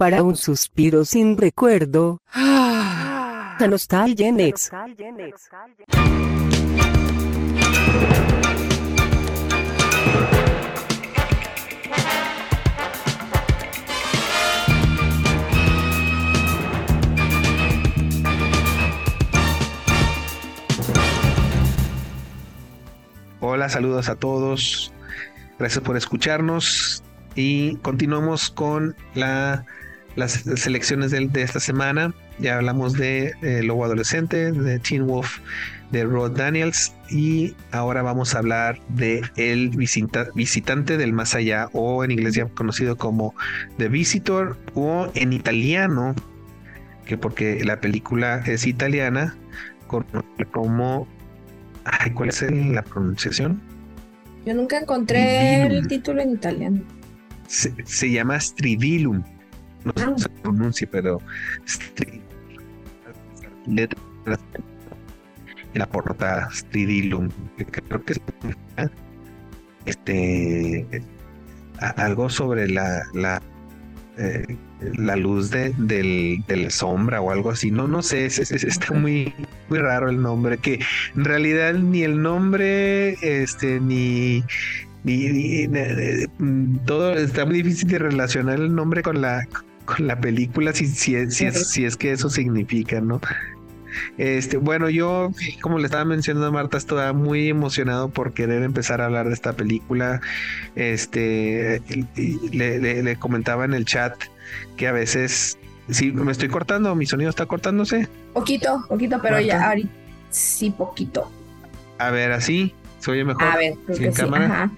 para un suspiro sin recuerdo. Ah, nostalgia en ex. Hola, saludos a todos. Gracias por escucharnos y continuamos con la las selecciones de, esta semana. Ya hablamos de eh, Lobo Adolescente, de Teen Wolf, de Rod Daniels y ahora vamos a hablar de El Visitante del Más Allá o en inglés ya conocido como The Visitor o en italiano, que porque la película es italiana, como... Ay, ¿Cuál es la pronunciación? Yo nunca encontré el título en italiano. Se, se llama Stridilum no ah. se pronuncia, pero la portada Stridilum, creo que es este algo sobre la la eh, la luz de, del, la sombra o algo así. No, no sé, está muy, muy raro el nombre, que en realidad ni el nombre, este, ni, ni, todo está muy difícil de relacionar el nombre con la, con la película, si, si, es, si, es, que eso significa, ¿no? Este, bueno, yo, como le estaba mencionando a Marta, estaba muy emocionado por querer empezar a hablar de esta película. Este, le, comentaba en el chat que a veces, si me estoy cortando, mi sonido está cortándose. Poquito, poquito, pero ya ahorita sí, poquito. A ver, así, se oye mejor. A ver, sin cámara.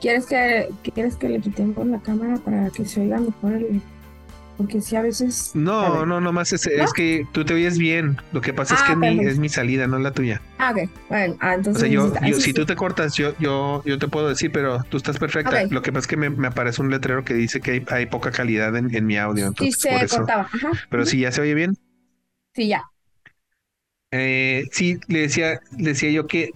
¿Quieres que, ¿Quieres que le quitemos la cámara para que se oiga mejor el, porque si a veces... No, no, no más es, que tú te oyes bien. Lo que pasa es que ah, es mi, salida, no la tuya. Ah, ok. Bueno, ah, entonces... O sea, yo, si tú te cortas, yo, yo, yo te puedo decir, pero tú estás perfecta. Lo que pasa es que me, aparece un letrero que dice que hay, poca calidad en, mi audio. Entonces, sí, se cortaba. Pero si ya se oye bien. Sí, ya. Eh, sí, le decía, le decía yo que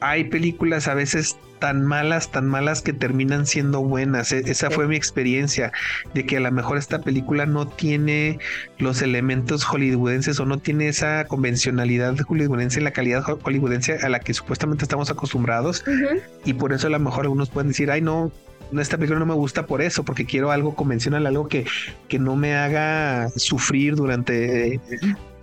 hay películas a veces tan malas, tan malas que terminan siendo buenas. E, esa fue mi experiencia de que a lo mejor esta película no tiene los elementos hollywoodenses o no tiene esa convencionalidad hollywoodense, la calidad hollywoodense a la que supuestamente estamos acostumbrados. Y por eso a lo mejor algunos pueden decir, ay no, esta película no me gusta por eso, porque quiero algo convencional, algo que, que no me haga sufrir durante eh,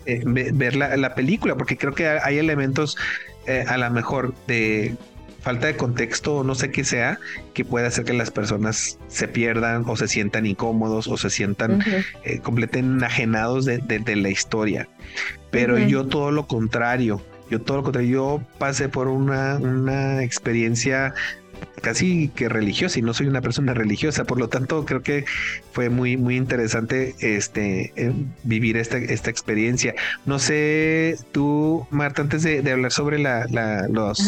eh, ver la, la, película, porque creo que hay elementos eh, a lo mejor de falta de contexto o no sé qué sea, que puede hacer que las personas se pierdan o se sientan incómodos o se sientan eh, completamente enajenados de, la historia. Pero yo todo lo contrario, yo todo lo contrario, yo pasé por una, una experiencia casi que religiosa y no soy una persona religiosa, por lo tanto creo que fue muy muy interesante este eh, vivir esta, esta experiencia. No sé, tú Marta, antes de, hablar sobre la, los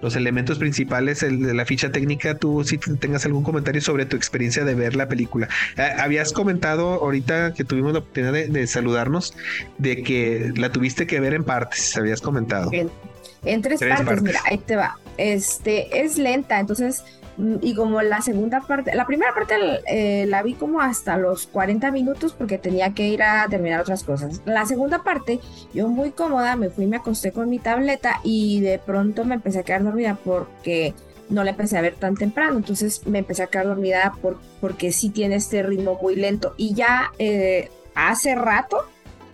los elementos principales el, de la ficha técnica, tú si tengas algún comentario sobre tu experiencia de ver la película. Eh, habías comentado ahorita que tuvimos la oportunidad de, saludarnos de que la tuviste que ver en partes, habías comentado. En, tres, partes, mira, ahí te va. Este es lenta, entonces y como la segunda parte, la primera parte eh, la vi como hasta los 40 minutos porque tenía que ir a terminar otras cosas. La segunda parte, yo muy cómoda, me fui, me acosté con mi tableta y de pronto me empecé a quedar dormida porque no la empecé a ver tan temprano, entonces me empecé a quedar dormida por, porque sí tiene este ritmo muy lento y ya eh, hace rato,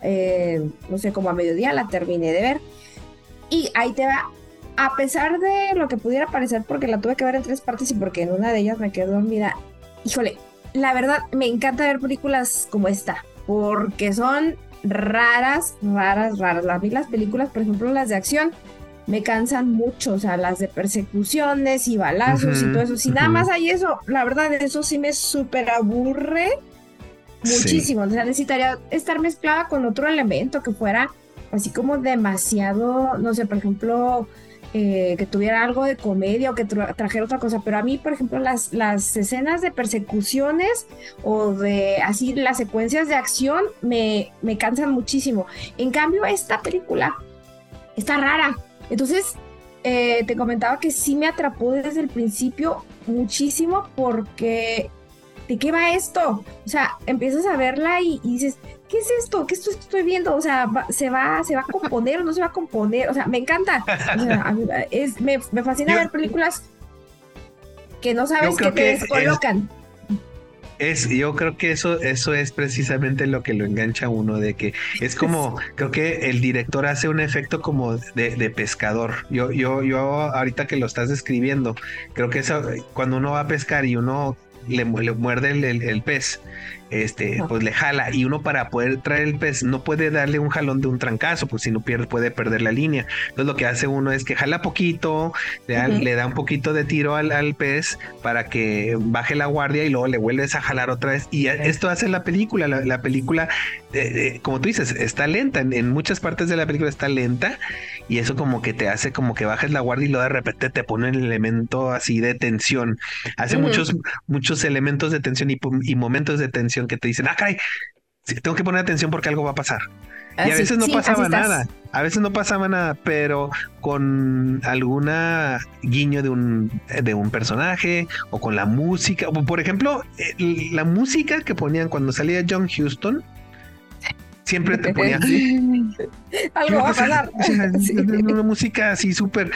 eh, no sé, como a mediodía la terminé de ver. Y ahí te va a pesar de lo que pudiera parecer, porque la tuve que ver en tres partes y porque en una de ellas me quedé dormida, híjole, la verdad me encanta ver películas como esta, porque son raras, raras, raras. A mí las películas, por ejemplo, las de acción, me cansan mucho, o sea, las de persecuciones y balazos y todo eso. Si nada más hay eso, la verdad, eso sí me súper aburre muchísimo. O sea, necesitaría estar mezclada con otro elemento que fuera así como demasiado, no sé, por ejemplo, eh, que tuviera algo de comedia o que trajera otra cosa, pero a mí, por ejemplo, las, las escenas de persecuciones o de así las secuencias de acción me, me cansan muchísimo. En cambio, esta película está rara. Entonces, eh, te comentaba que sí me atrapó desde el principio muchísimo porque ¿de qué va esto? O sea, empiezas a verla y, dices, ¿qué es esto? ¿Qué esto estoy viendo? O sea, ¿se va, ¿se va a componer o no se va a componer? O sea, me encanta. es, me, fascina ver películas que no sabes qué te colocan es, yo creo que eso, eso es precisamente lo que lo engancha a uno, de que es como, creo que el director hace un efecto como de, pescador. Yo, yo, yo ahorita que lo estás describiendo, creo que eso, cuando uno va a pescar y uno le, muerde el, pez, este, pues le jala. Y uno para poder traer el pez no puede darle un jalón de un trancazo, pues si no pierde puede perder la línea. Entonces lo que hace uno es que jala poquito, le da, un poquito de tiro al, pez para que baje la guardia y luego le vuelves a jalar otra vez. Y esto hace la película, la, película, como tú dices, está lenta, en, muchas partes de la película está lenta y eso como que te hace como que bajes la guardia y luego de repente te pone el elemento así de tensión. Hace muchos, muchos elementos de tensión y momentos de tensión que te dicen, ah, caray, tengo que poner atención porque algo va a pasar. y a veces no pasaba nada, a veces no pasaba nada, pero con alguna guiño de un, de un personaje o con la música, por ejemplo, la música que ponían cuando salía John Houston, siempre te ponía algo va a pasar. Una música así súper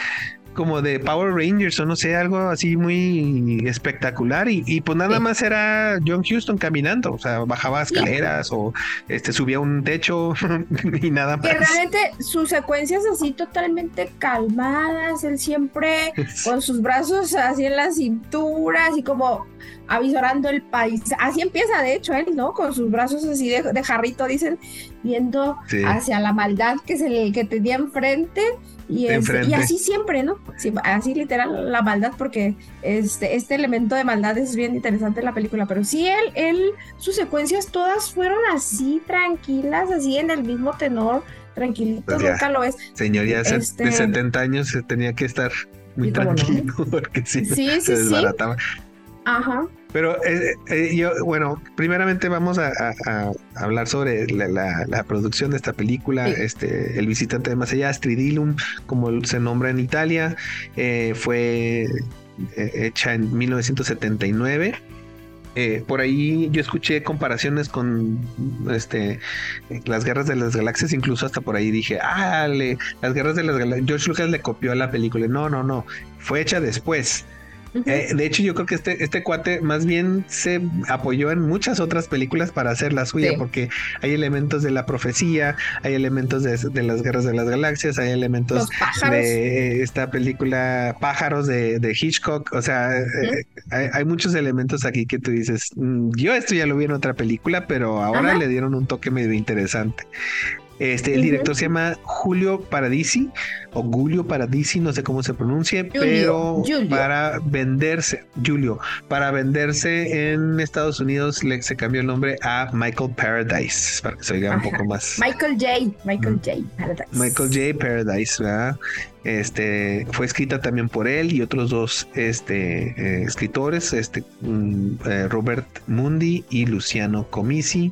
como de Power Rangers o no sé, algo así muy espectacular y, pues nada más era John Houston caminando, o sea, bajaba escaleras o este subía un techo y nada más. Que realmente sus secuencias así totalmente calmadas, él siempre con sus brazos así en la cintura, así como avisorando el país. Así empieza, de hecho, él, ¿no? Con sus brazos así de, jarrito, dicen, viendo hacia la maldad que es el que tenía enfrente y, y así siempre, ¿no? así literal la maldad, porque este, este elemento de maldad es bien interesante en la película, pero sí, él, él, sus secuencias todas fueron así, tranquilas, así en el mismo tenor, tranquilitos, pues nunca lo es. Señor, ya de 70 este años tenía que estar muy tranquilo, porque si sí, se desbarataba. Ajá. Pero eh, eh, yo, bueno, primeramente vamos a, hablar sobre la, producción de esta película, este, El visitante de más allá, Stridilum, como se nombra en Italia, eh, fue hecha en 1979. por ahí yo escuché comparaciones con este las guerras de las galaxias, incluso hasta por ahí dije, ah, las guerras de las galaxias, George Lucas le copió a la película. No, no, no, fue hecha después. Eh, de hecho, yo creo que este, este cuate más bien se apoyó en muchas otras películas para hacer la suya, porque hay elementos de la profecía, hay elementos de, las guerras de las galaxias, hay elementos de esta película Pájaros de, Hitchcock. O sea, eh, hay, muchos elementos aquí que tú dices, mm, yo esto ya lo vi en otra película, pero ahora le dieron un toque medio interesante. Este, el director se llama Julio Paradisi o Julio Paradisi, no sé cómo se pronuncie, pero para venderse, Julio, para venderse en Estados Unidos le, se cambió el nombre a Michael Paradise, para que se oiga un poco más. Michael J. Michael J. Paradise. Michael J. Paradise, ¿verdad? Este fue escrita también por él y otros dos este, eh, escritores, este mm, eh, Robert Mundi y Luciano Comisi.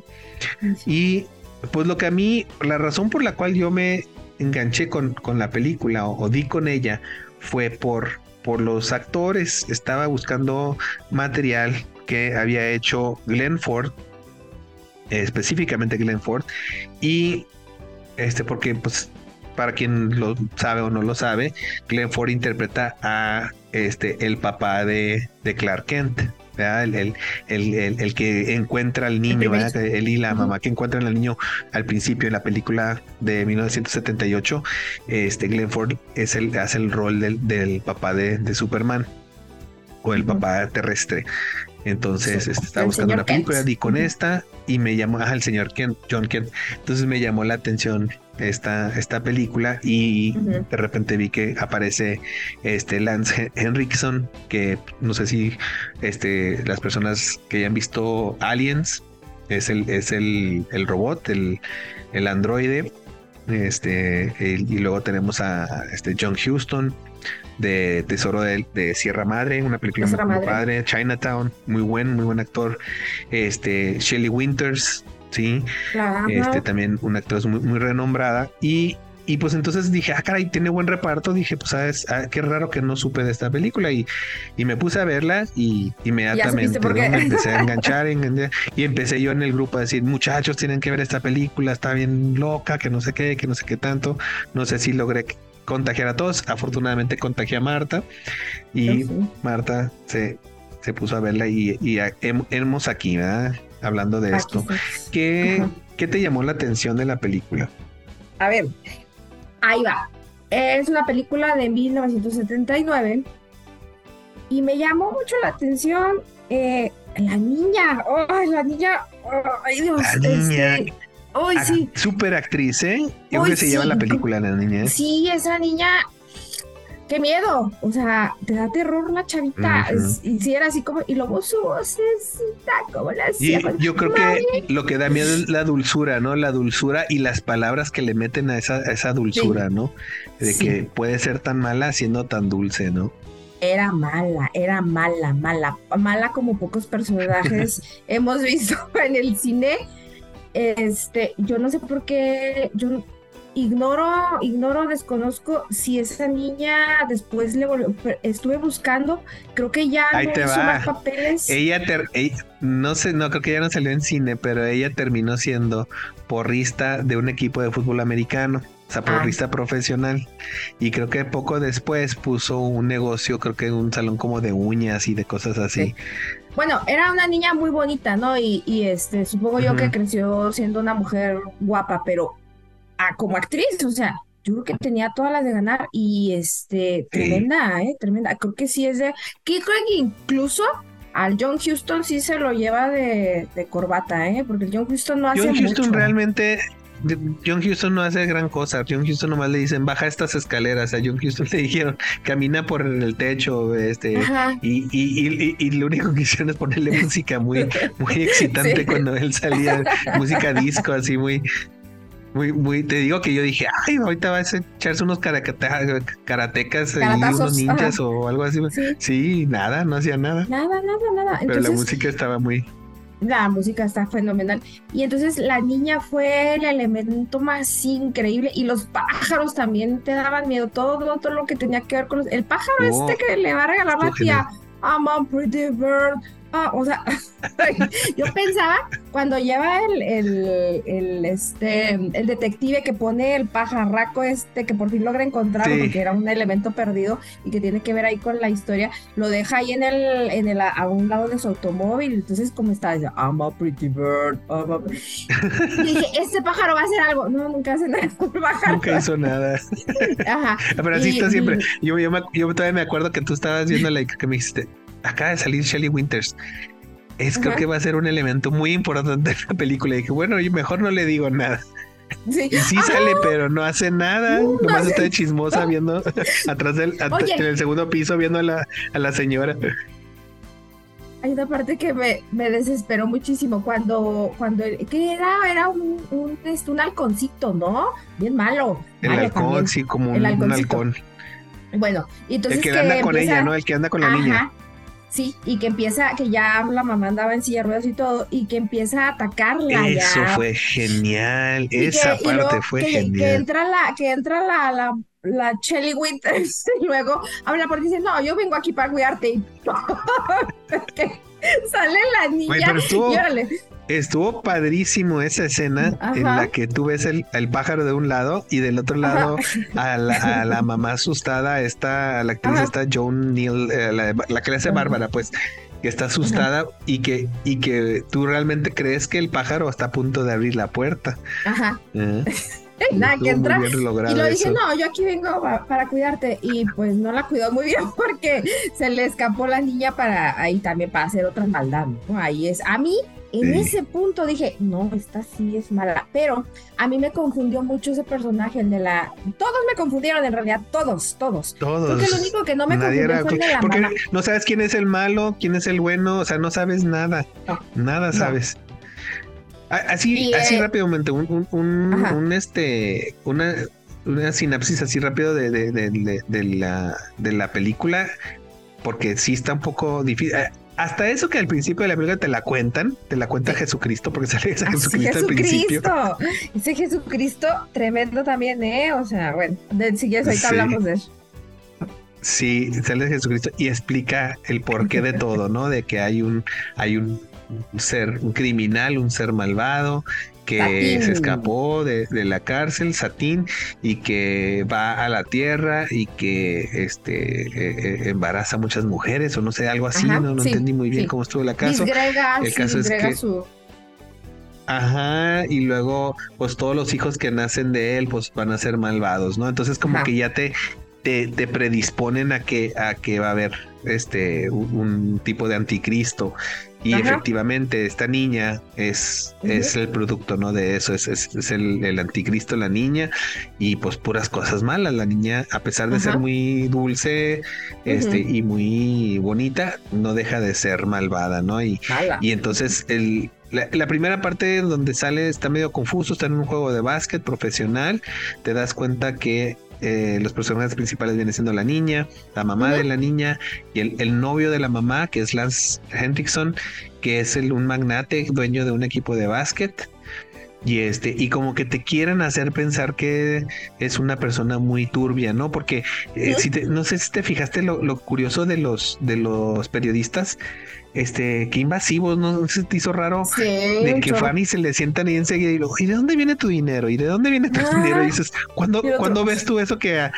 Y pues lo que a mí, la razón por la cual yo me enganché con, con la película o, di con ella fue por, por los actores. Estaba buscando material que había hecho Glenn Ford, específicamente Glenn Ford, y este, porque pues para quien lo sabe o no lo sabe, Glenn Ford interpreta a este el papá de, de Clark Kent. El, el, que encuentra al niño, él y la mamá que encuentran al niño al principio en la película de 1978, este Glenn Ford es el, hace el rol del, papá de, Superman o el papá terrestre. Entonces este, estaba buscando una película y con esta y me llamó al señor Kent, John Kent. Entonces me llamó la atención esta, esta película y de repente vi que aparece este Lance Henriksen, que no sé si este, las personas que hayan visto Aliens es el, es el, el robot, el, el androide. Este, y luego tenemos a este John Houston de Tesoro de, Sierra Madre, una película muy, padre, Chinatown, muy buen, muy buen actor. Este, Shelley Winters, sí, este también una actriz muy, muy renombrada y y pues entonces dije, ah, caray, tiene buen reparto. Dije, pues, sabes, ah, qué raro que no supe de esta película. Y, y me puse a verla y inmediatamente me empecé a enganchar, y empecé yo en el grupo a decir, muchachos, tienen que ver esta película, está bien loca, que no sé qué, que no sé qué tanto. No sé si logré contagiar a todos. Afortunadamente contagié a Marta y Marta se, se puso a verla y, y hemos aquí, ¿verdad? Hablando de esto. ¿Qué, ¿Qué te llamó la atención de la película? A ver, Ahí va. Es una película de 1979 y me llamó mucho la atención eh, la niña. ¡Ay, la niña! ¡Ay, Dios! La niña. Este, ¡Ay, sí! Super actriz, ¿eh? Yo creo que se llama la película, la niña. ¿eh? Sí, esa niña qué miedo. O sea, te da terror la chavita. y si era así como, y luego su vocecita, como la hacía. Yo creo que lo que da miedo es la dulzura, ¿no? La dulzura y las palabras que le meten a esa, esa dulzura, ¿no? De que puede ser tan mala siendo tan dulce, ¿no? Era mala, era mala, mala, mala como pocos personajes hemos visto en el cine. Este, yo no sé por qué, yo ignoro, ignoro, desconozco si esa niña después le volvió, estuve buscando, creo que ya no hizo más papeles. Ella, no sé, no creo que ya no salió en cine, pero ella terminó siendo porrista de un equipo de fútbol americano. O sea, ah. porrista profesional. Y creo que poco después puso un negocio, creo que un salón como de uñas y de cosas así. Bueno, era una niña muy bonita, ¿no? Y, y este, supongo yo que creció siendo una mujer guapa, pero como actriz, o sea, yo creo que tenía todas las de ganar y este, tremenda, ¿eh? Tremenda. Creo que sí es de, que creo que incluso al John Houston sí se lo lleva de, corbata, ¿eh? Porque el John Houston no hace John Houston realmente John Houston no hace gran cosa. John Houston nomás le dicen baja estas escaleras. A John Houston le dijeron camina por el techo, este, y, y, y, lo único que hicieron es ponerle música muy, muy excitante cuando él salía, música disco, así muy, muy, muy, te digo que yo dije, ay, ahorita va a echarse unos karatecas y unos ninjas o algo así. Sí. nada, no hacía nada. Nada, nada, nada. Pero la música estaba muy. La música está fenomenal. Y entonces la niña fue el elemento más increíble. Y los pájaros también te daban miedo. Todo, todo lo que tenía que ver con los... El pájaro oh, este que le va a regalar la tía. I'm a pretty bird. Ah, o sea, yo pensaba cuando lleva el, el, este, el detective que pone el pajarraco este que por fin logra encontrar porque era un elemento perdido y que tiene que ver ahí con la historia, lo deja ahí en el, en el a un lado de su automóvil, entonces como está, I'm a pretty bird, y dije, este pájaro va a hacer algo, no, nunca hace nada, Nunca hizo nada. Ajá. Pero así está siempre. Yo, yo, yo, todavía me acuerdo que tú estabas viendo la que me dijiste, acaba de salir Shelly Winters. Es creo que va a ser un elemento muy importante de la película. Y dije, bueno, mejor no le digo nada. Sí. Y sí sale, pero no hace nada. Nomás está chismosa viendo atrás del en el segundo piso viendo a la, a la señora. Hay una parte que me, me desesperó muchísimo cuando, cuando que era, era un, un, este, un halconcito, ¿no? Bien malo. El halcón, sí, como un, halcón. Bueno, entonces. El que, anda con ella, ¿no? El que anda con la niña. Sí, y que empieza, que ya la mamá andaba en silla de ruedas y todo, y que empieza a atacarla. Eso fue genial, esa parte fue genial. Que entra la, que entra la, la, la Shelly Winters, y luego habla por dice, no, yo vengo aquí para cuidarte. Y sale la niña. y órale, Estuvo padrísimo esa escena en la que tú ves el, pájaro de un lado y del otro lado a la, mamá asustada, está la actriz está Joan Neal, eh, la, que le hace Bárbara, pues, que está asustada y que, y que tú realmente crees que el pájaro está a punto de abrir la puerta. Ajá. ¿Eh? Nada, que entra. Y lo dije, no, yo aquí vengo para, cuidarte. Y pues no la cuidó muy bien porque se le escapó la niña para ahí también para hacer otra maldad. Ahí es. A mí en ese punto dije, no, esta sí es mala. Pero a mí me confundió mucho ese personaje, el de la. Todos me confundieron, en realidad, todos, todos. Todos. Porque lo único que no me confundió fue el de la Porque no sabes quién es el malo, quién es el bueno, o sea, no sabes nada. nada sabes. Así, así eh, rápidamente, un, un, este, una, una sinapsis así rápido de, de, de, de, la, de la película, porque sí está un poco difícil. Eh, hasta eso que al principio de la película te la cuentan, te la cuenta Jesucristo, porque sale ese Jesucristo al principio. Ese Jesucristo tremendo también, ¿eh? O sea, bueno, de, si quieres, ahorita Sí. hablamos de eso. Sí, sale Jesucristo y explica el porqué de todo, ¿no? De que hay un, hay un ser, un criminal, un ser malvado que Satín. se escapó de, de la cárcel, Satín, y que va a la tierra y que este eh, eh, embaraza a muchas mujeres, o no sé, algo así, Ajá, no, no sí, entendí muy bien sí. cómo estuvo el caso. Disgrega, El caso es que- su... Ajá, y luego, pues todos los hijos que nacen de él, pues van a ser malvados, ¿no? Entonces, como Ajá. que ya te, te, te predisponen a que, a que va a haber este un, un tipo de anticristo. Y Ajá. efectivamente, esta niña es, es el producto, ¿no? De eso, es, es, es el, el anticristo, la niña, y pues puras cosas malas. La niña, a pesar de ser muy dulce, este, y muy bonita, no deja de ser malvada, ¿no? Y, Mala. y entonces el, la, la primera parte donde sale está medio confuso, está en un juego de básquet profesional, te das cuenta que eh, los personajes principales vienen siendo la niña, la mamá de la niña y el, el novio de la mamá, que es Lance Hendrickson, que es el, un magnate dueño de un equipo de básquet. Y este, y como que te quieren hacer pensar que es una persona muy turbia, ¿no? Porque eh, si te- no sé si te fijaste lo, lo curioso de los, de los periodistas, este, qué invasivos, ¿no? ¿No se te hizo raro? Sí, De que mucho. van y se le sientan ahí enseguida y luego, ¿y de dónde viene tu dinero? ¿Y de dónde viene tu Ah. dinero? Y dices, ¿cuándo, ¿cuándo ves tú eso que a,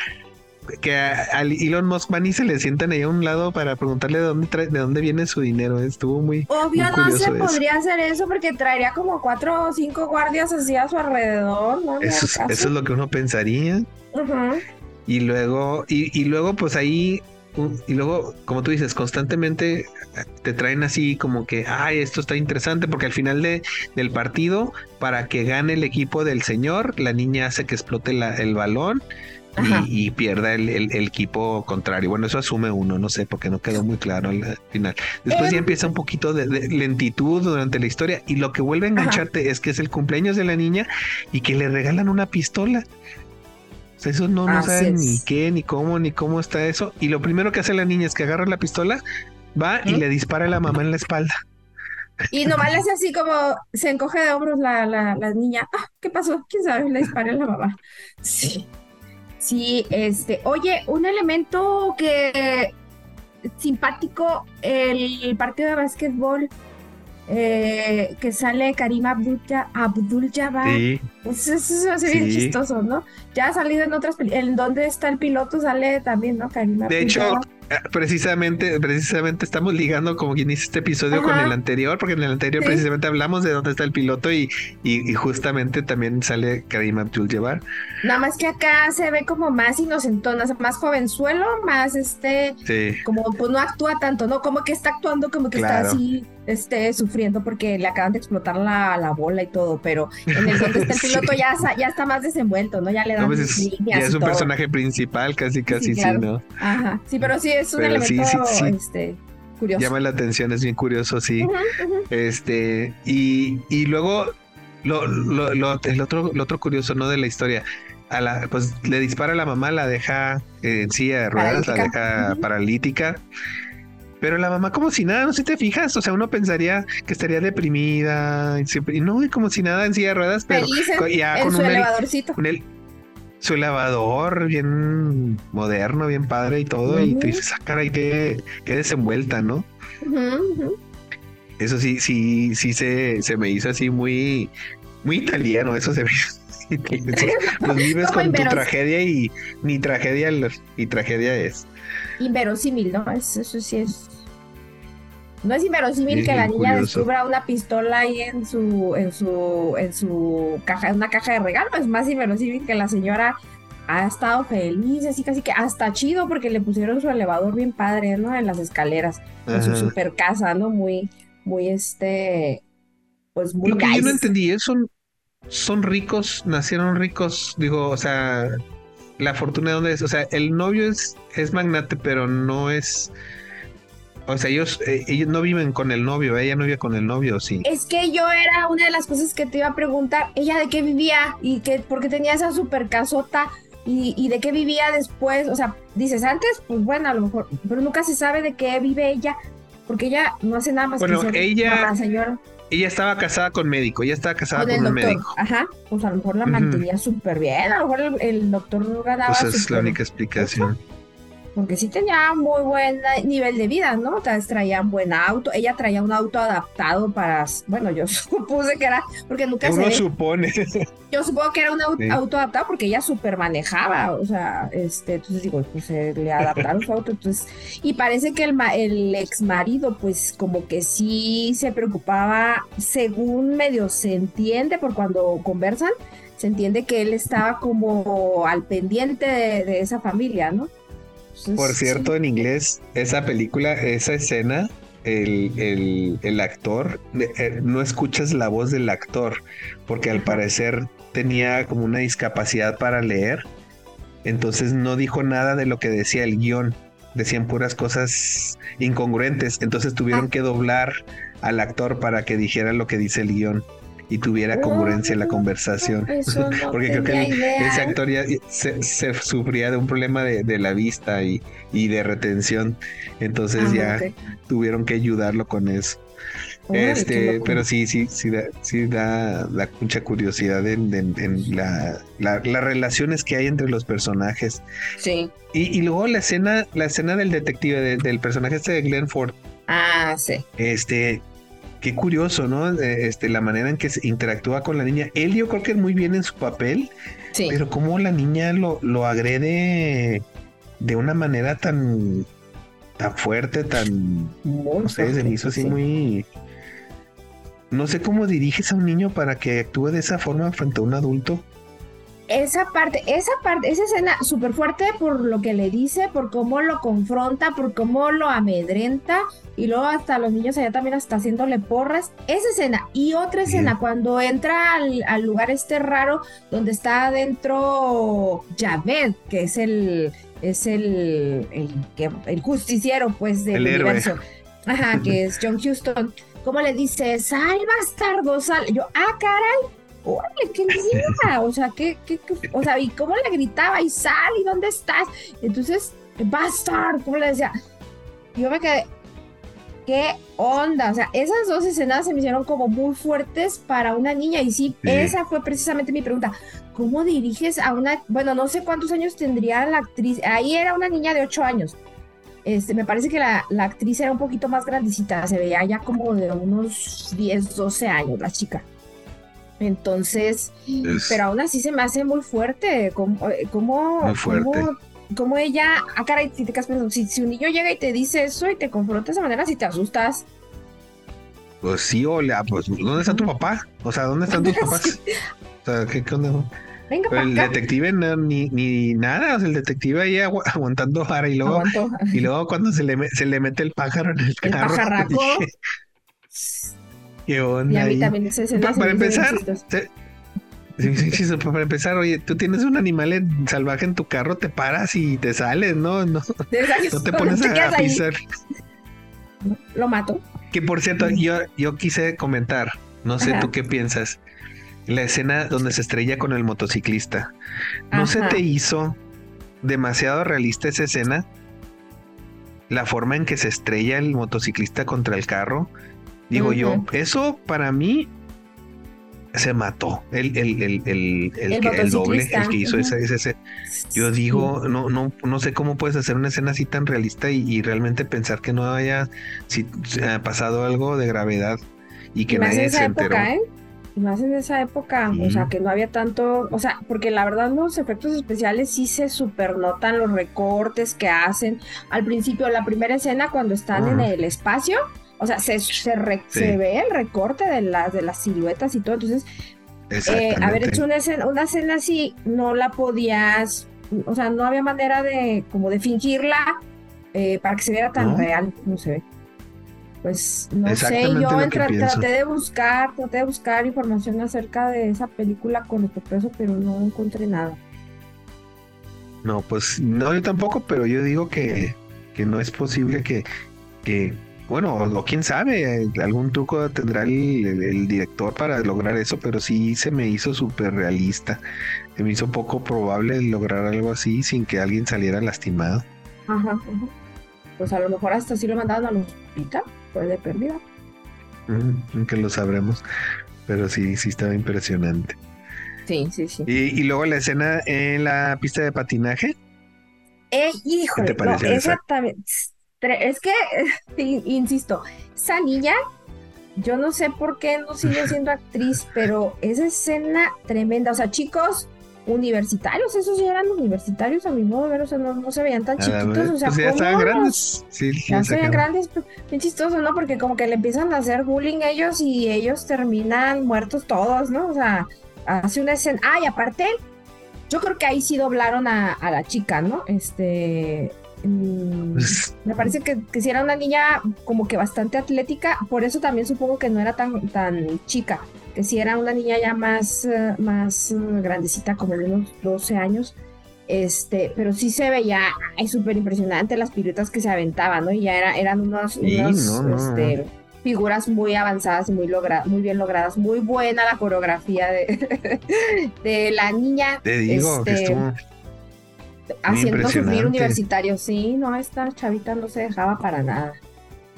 que a, Elon Musk van y se le sientan ahí a un lado para preguntarle de dónde trae, de dónde viene su dinero? Estuvo muy, Obvio muy no se eso. podría hacer eso porque traería como cuatro o cinco guardias así a su alrededor, ¿no? Eso es, eso es lo que uno pensaría. Y luego, y, y luego, pues ahí, y luego, como tú dices, constantemente eh, te traen así como que, ay, esto está interesante, porque al final de, del partido, para que gane el equipo del señor, la niña hace que explote la- el balón. Y, y pierda el, el- el equipo contrario. Bueno, eso asume uno, no sé, porque no quedó muy claro al al final. Después ya Em. empieza un poquito de, de lentitud durante la historia y lo que vuelve a engancharte es que es el cumpleaños de la niña y que le regalan una pistola. Sea, eso no, no saben ni qué, ni cómo, ni cómo está eso. Y lo primero que hace la niña es que agarra la pistola, va y le dispara a la mamá en la espalda. Y nomás le hace así como se encoge de hombros la, la, la niña. Ah, ¿qué pasó? ¿Quién sabe? Le disparé a la mamá. Sí. Sí, este, oye, un elemento que simpático, el partido de básquetbol eh, que sale Karim Abdul, Abdul Jabbar. Sí, eso se hace bien Sí. chistoso, ¿no? Ya ha salido en otras películas. En donde está el piloto sale también, ¿no? Karim De Abdul hecho, Jabbar. eh, precisamente, precisamente estamos ligando como quien dice este episodio con el anterior, porque en el anterior Sí. precisamente hablamos de dónde está el piloto y, y, y justamente también sale Karim Abdul-Jabbar. Nada más que acá se ve como más inocentona, más jovenzuelo, más este, Sí, como pues no actúa tanto, ¿no? Como que está actuando como que Claro. está así, este, sufriendo porque le acaban de explotar la, la bola y todo, pero en el donde está el. piloto ya, ya está más desenvuelto, ¿no? Ya le dan no, pues es, líneas ya es un todo. personaje principal, casi, casi, sí, claro. ¿no? Ajá, sí, pero sí es un Pero elemento, sí, sí. este, curioso. Llama la atención, es bien curioso, sí. Este, y, y luego lo, lo, lo- el otro, lo otro curioso, ¿no? De la historia. A la, pues le dispara a la mamá, la deja en silla de ruedas, la deja paralítica. Pero la mamá como si nada, no sé si te fijas, o sea, uno pensaría que estaría deprimida, y, siempre- y no, y como si nada en silla de ruedas, pero ya en con su un, elevadorcito. con el, su elevador bien moderno, bien padre y todo, y tú dices, ah, caray, qué, qué desenvuelta, ¿no? Eso sí, sí, sí se, se me hizo así muy, muy italiano, eso se me hizo. Pues vives con tu tragedia y ni tragedia y tragedia es. Inverosímil, ¿no? Es- Eso sí es. No es inverosímil Sí, que la niña curioso. descubra una pistola ahí en su, en su, en su caja, en una caja de regalo. Es más inverosímil que la señora ha estado feliz, así casi que hasta chido porque le pusieron su elevador bien padre, ¿no? En las escaleras, en su super casa, ¿no? Muy, muy este, pues muy Lo que yo no entendí es son, son ricos, nacieron ricos, digo, o sea, la fortuna de dónde es, o sea, el novio es, es magnate, pero no es, o sea, ellos, eh, ellos no viven con el novio, ella no vive con el novio, sí. Es que yo era una de las cosas que te iba a preguntar, ella de qué vivía y que porque tenía esa super casota y, y de qué vivía después, o sea, dices antes, pues bueno, a lo mejor, pero nunca se sabe de qué vive ella, porque ella no hace nada más bueno, que ser ella, mamá, señora. Ella estaba casada con médico, ella estaba casada Con un doctor, médico. ajá, pues a lo mejor la mantenía súper bien, a lo mejor el, el doctor ganaba Pues es la única explicación. Porque sí tenía muy buen nivel de vida, ¿no? Tal vez traía un buen auto, ella traía un auto adaptado para, bueno, yo supuse que era, porque nunca se Uno ve, supone. yo supongo que era un au- Sí. auto adaptado porque ella súper manejaba, o sea, este, entonces digo, pues se le adaptaron su auto, entonces, y parece que el, ma- el ex marido, pues como que sí se preocupaba, según medio se entiende por cuando conversan, se entiende que él estaba como al pendiente de, de esa familia, ¿no? Por cierto, en inglés, esa película, esa escena, el, el, el actor, eh, no escuchas la voz del actor, porque al parecer tenía como una discapacidad para leer, entonces no dijo nada de lo que decía el guion, decían puras cosas incongruentes, entonces tuvieron Ah. que doblar al actor para que dijera lo que dice el guion y tuviera congruencia en la conversación. No Porque creo que el- ese actor ya se, se sufría de un problema de, de la vista y, y de retención. Entonces Ah, ya tuvieron que ayudarlo con eso. Este, pero sí, sí, sí da, sí da, da mucha curiosidad en, en- en la, la- las relaciones que hay entre los personajes. Sí. Y, y luego la escena, la escena del detective, de- del personaje este de Glenn Ford, Ah, sí. este, qué curioso, ¿no? Este, la manera en que se interactúa con la niña. Él yo creo que muy bien en su papel, Sí. pero cómo la niña lo, lo agrede de una manera tan, tan fuerte, tan, Muy no sé, se me hizo así sí. muy... No sé cómo diriges a un niño para que actúe de esa forma frente a un adulto. Esa parte, esa parte, esa escena súper fuerte por lo que le dice, por cómo lo confronta, por cómo lo amedrenta y luego hasta los niños allá también hasta haciéndole porras. Esa escena y otra escena cuando entra al, al lugar este raro donde está adentro Javed, que es el es el, el, justiciero pues del El héroe. universo. Ajá, que es John Houston. ¿Cómo le dice? Sal, bastardo, sal. Yo, ah, caray. Órale, qué linda. O sea, ¿qué, qué, qué- o sea, y cómo le gritaba, y sal, y dónde estás. Entonces, bastard, ¿cómo le decía? Yo me quedé, ¿qué onda? O sea, esas dos escenas se me hicieron como muy fuertes para una niña. Y sí, Sí. esa fue precisamente mi pregunta. ¿Cómo diriges a una, bueno, no sé cuántos años tendría la actriz? Ahí era una niña de 8 años. Este, me parece que la, la actriz era un poquito más grandecita, se veía ya como de unos 10, 12 años la chica. Entonces, Es- pero aún así se me hace muy fuerte, como, eh, como, Muy fuerte. ella, ah caray, si te pensando, si, si un niño llega y te dice eso y te confronta de esa manera, si te asustas, Pues sí, hola, pues ¿dónde está tu papá? O sea, ¿dónde están tus papás? O sea, ¿qué, qué onda? venga Pero el acá. detective no, ni, ni nada, o sea, el detective ahí agu- aguantando vara y luego, Aguantó. y luego cuando se le, se le mete el pájaro en el El carro. pajarraco. Dije, ¿Qué Y a mí ahí? también Pa- se para empezar, para empezar, oye, tú tienes un animal salvaje en tu carro, te paras y te sales, ¿no? No, no te pones a, pisar. Lo mato. Que por cierto, yo, yo quise comentar, no sé Ajá. tú qué piensas, la escena donde se estrella con el motociclista. ¿No se te hizo demasiado realista esa escena? La forma en que se estrella el motociclista contra el carro. Digo yo, eso para mí se mató. El, el, el, el, el, El que- doble, el que hizo ese, ese, ese- Yo digo, no, no, no sé cómo puedes hacer una escena así tan realista y, y realmente pensar que no haya si, ha pasado algo de gravedad y que y nadie se enteró. época, ¿eh? Y más en esa época, o sea, que no había tanto, o sea, porque la verdad los efectos especiales sí se supernotan los recortes que hacen. Al principio, la primera escena cuando están en el espacio, o sea, se, se, re- Sí. se ve el recorte de las, de las siluetas y todo. Entonces, eh, haber hecho una escena, una escena así, no la podías, o sea, no había manera de, como de fingirla eh, para que se viera tan ¿No? real como se ve. Pues no sé, yo entra- traté de buscar, traté de buscar información acerca de esa película con el peso, pero no encontré nada. No, pues no, yo tampoco, pero yo digo que, que no es posible que, que bueno, o, quién sabe, algún truco tendrá el, el- el director para lograr eso, pero sí se me hizo súper realista. Se me hizo poco probable lograr algo así sin que alguien saliera lastimado. Ajá, ajá. Pues a lo mejor hasta sí lo mandaron al hospital. pues de pérdida. Aunque lo sabremos, pero sí, sí estaba impresionante. Sí, sí, sí. Y, luego la escena en la pista de patinaje. Eh, híjole, no, exactamente. Es que, insisto, esa niña, yo no sé por qué no sigue siendo actriz, pero esa escena tremenda. O sea, chicos, universitarios, esos ya eran universitarios a mi modo de ver, o sea, no, se veían tan chiquitos, o sea, pues ya estaban grandes, sí, ya se veían grandes, bien chistoso, ¿no? Porque como que le empiezan a hacer bullying ellos y ellos terminan muertos todos, ¿no? O sea, hace una escena, ah, y aparte, yo creo que ahí sí doblaron a, la chica, ¿no? Este, mm, me parece que, que si era una niña como que bastante atlética, por eso también supongo que no era tan, tan chica que si era una niña ya más, eh, más eh, grandecita, como de unos 12 años, este, pero sí se veía súper impresionante las piruetas que se aventaban, ¿no? Y ya era, eran unos, este, figuras muy avanzadas y muy, logra muy bien logradas, muy buena la coreografía de, de la niña. Te digo que este, estuvo haciendo sufrir universitario, sí, no, esta chavita no se dejaba para nada.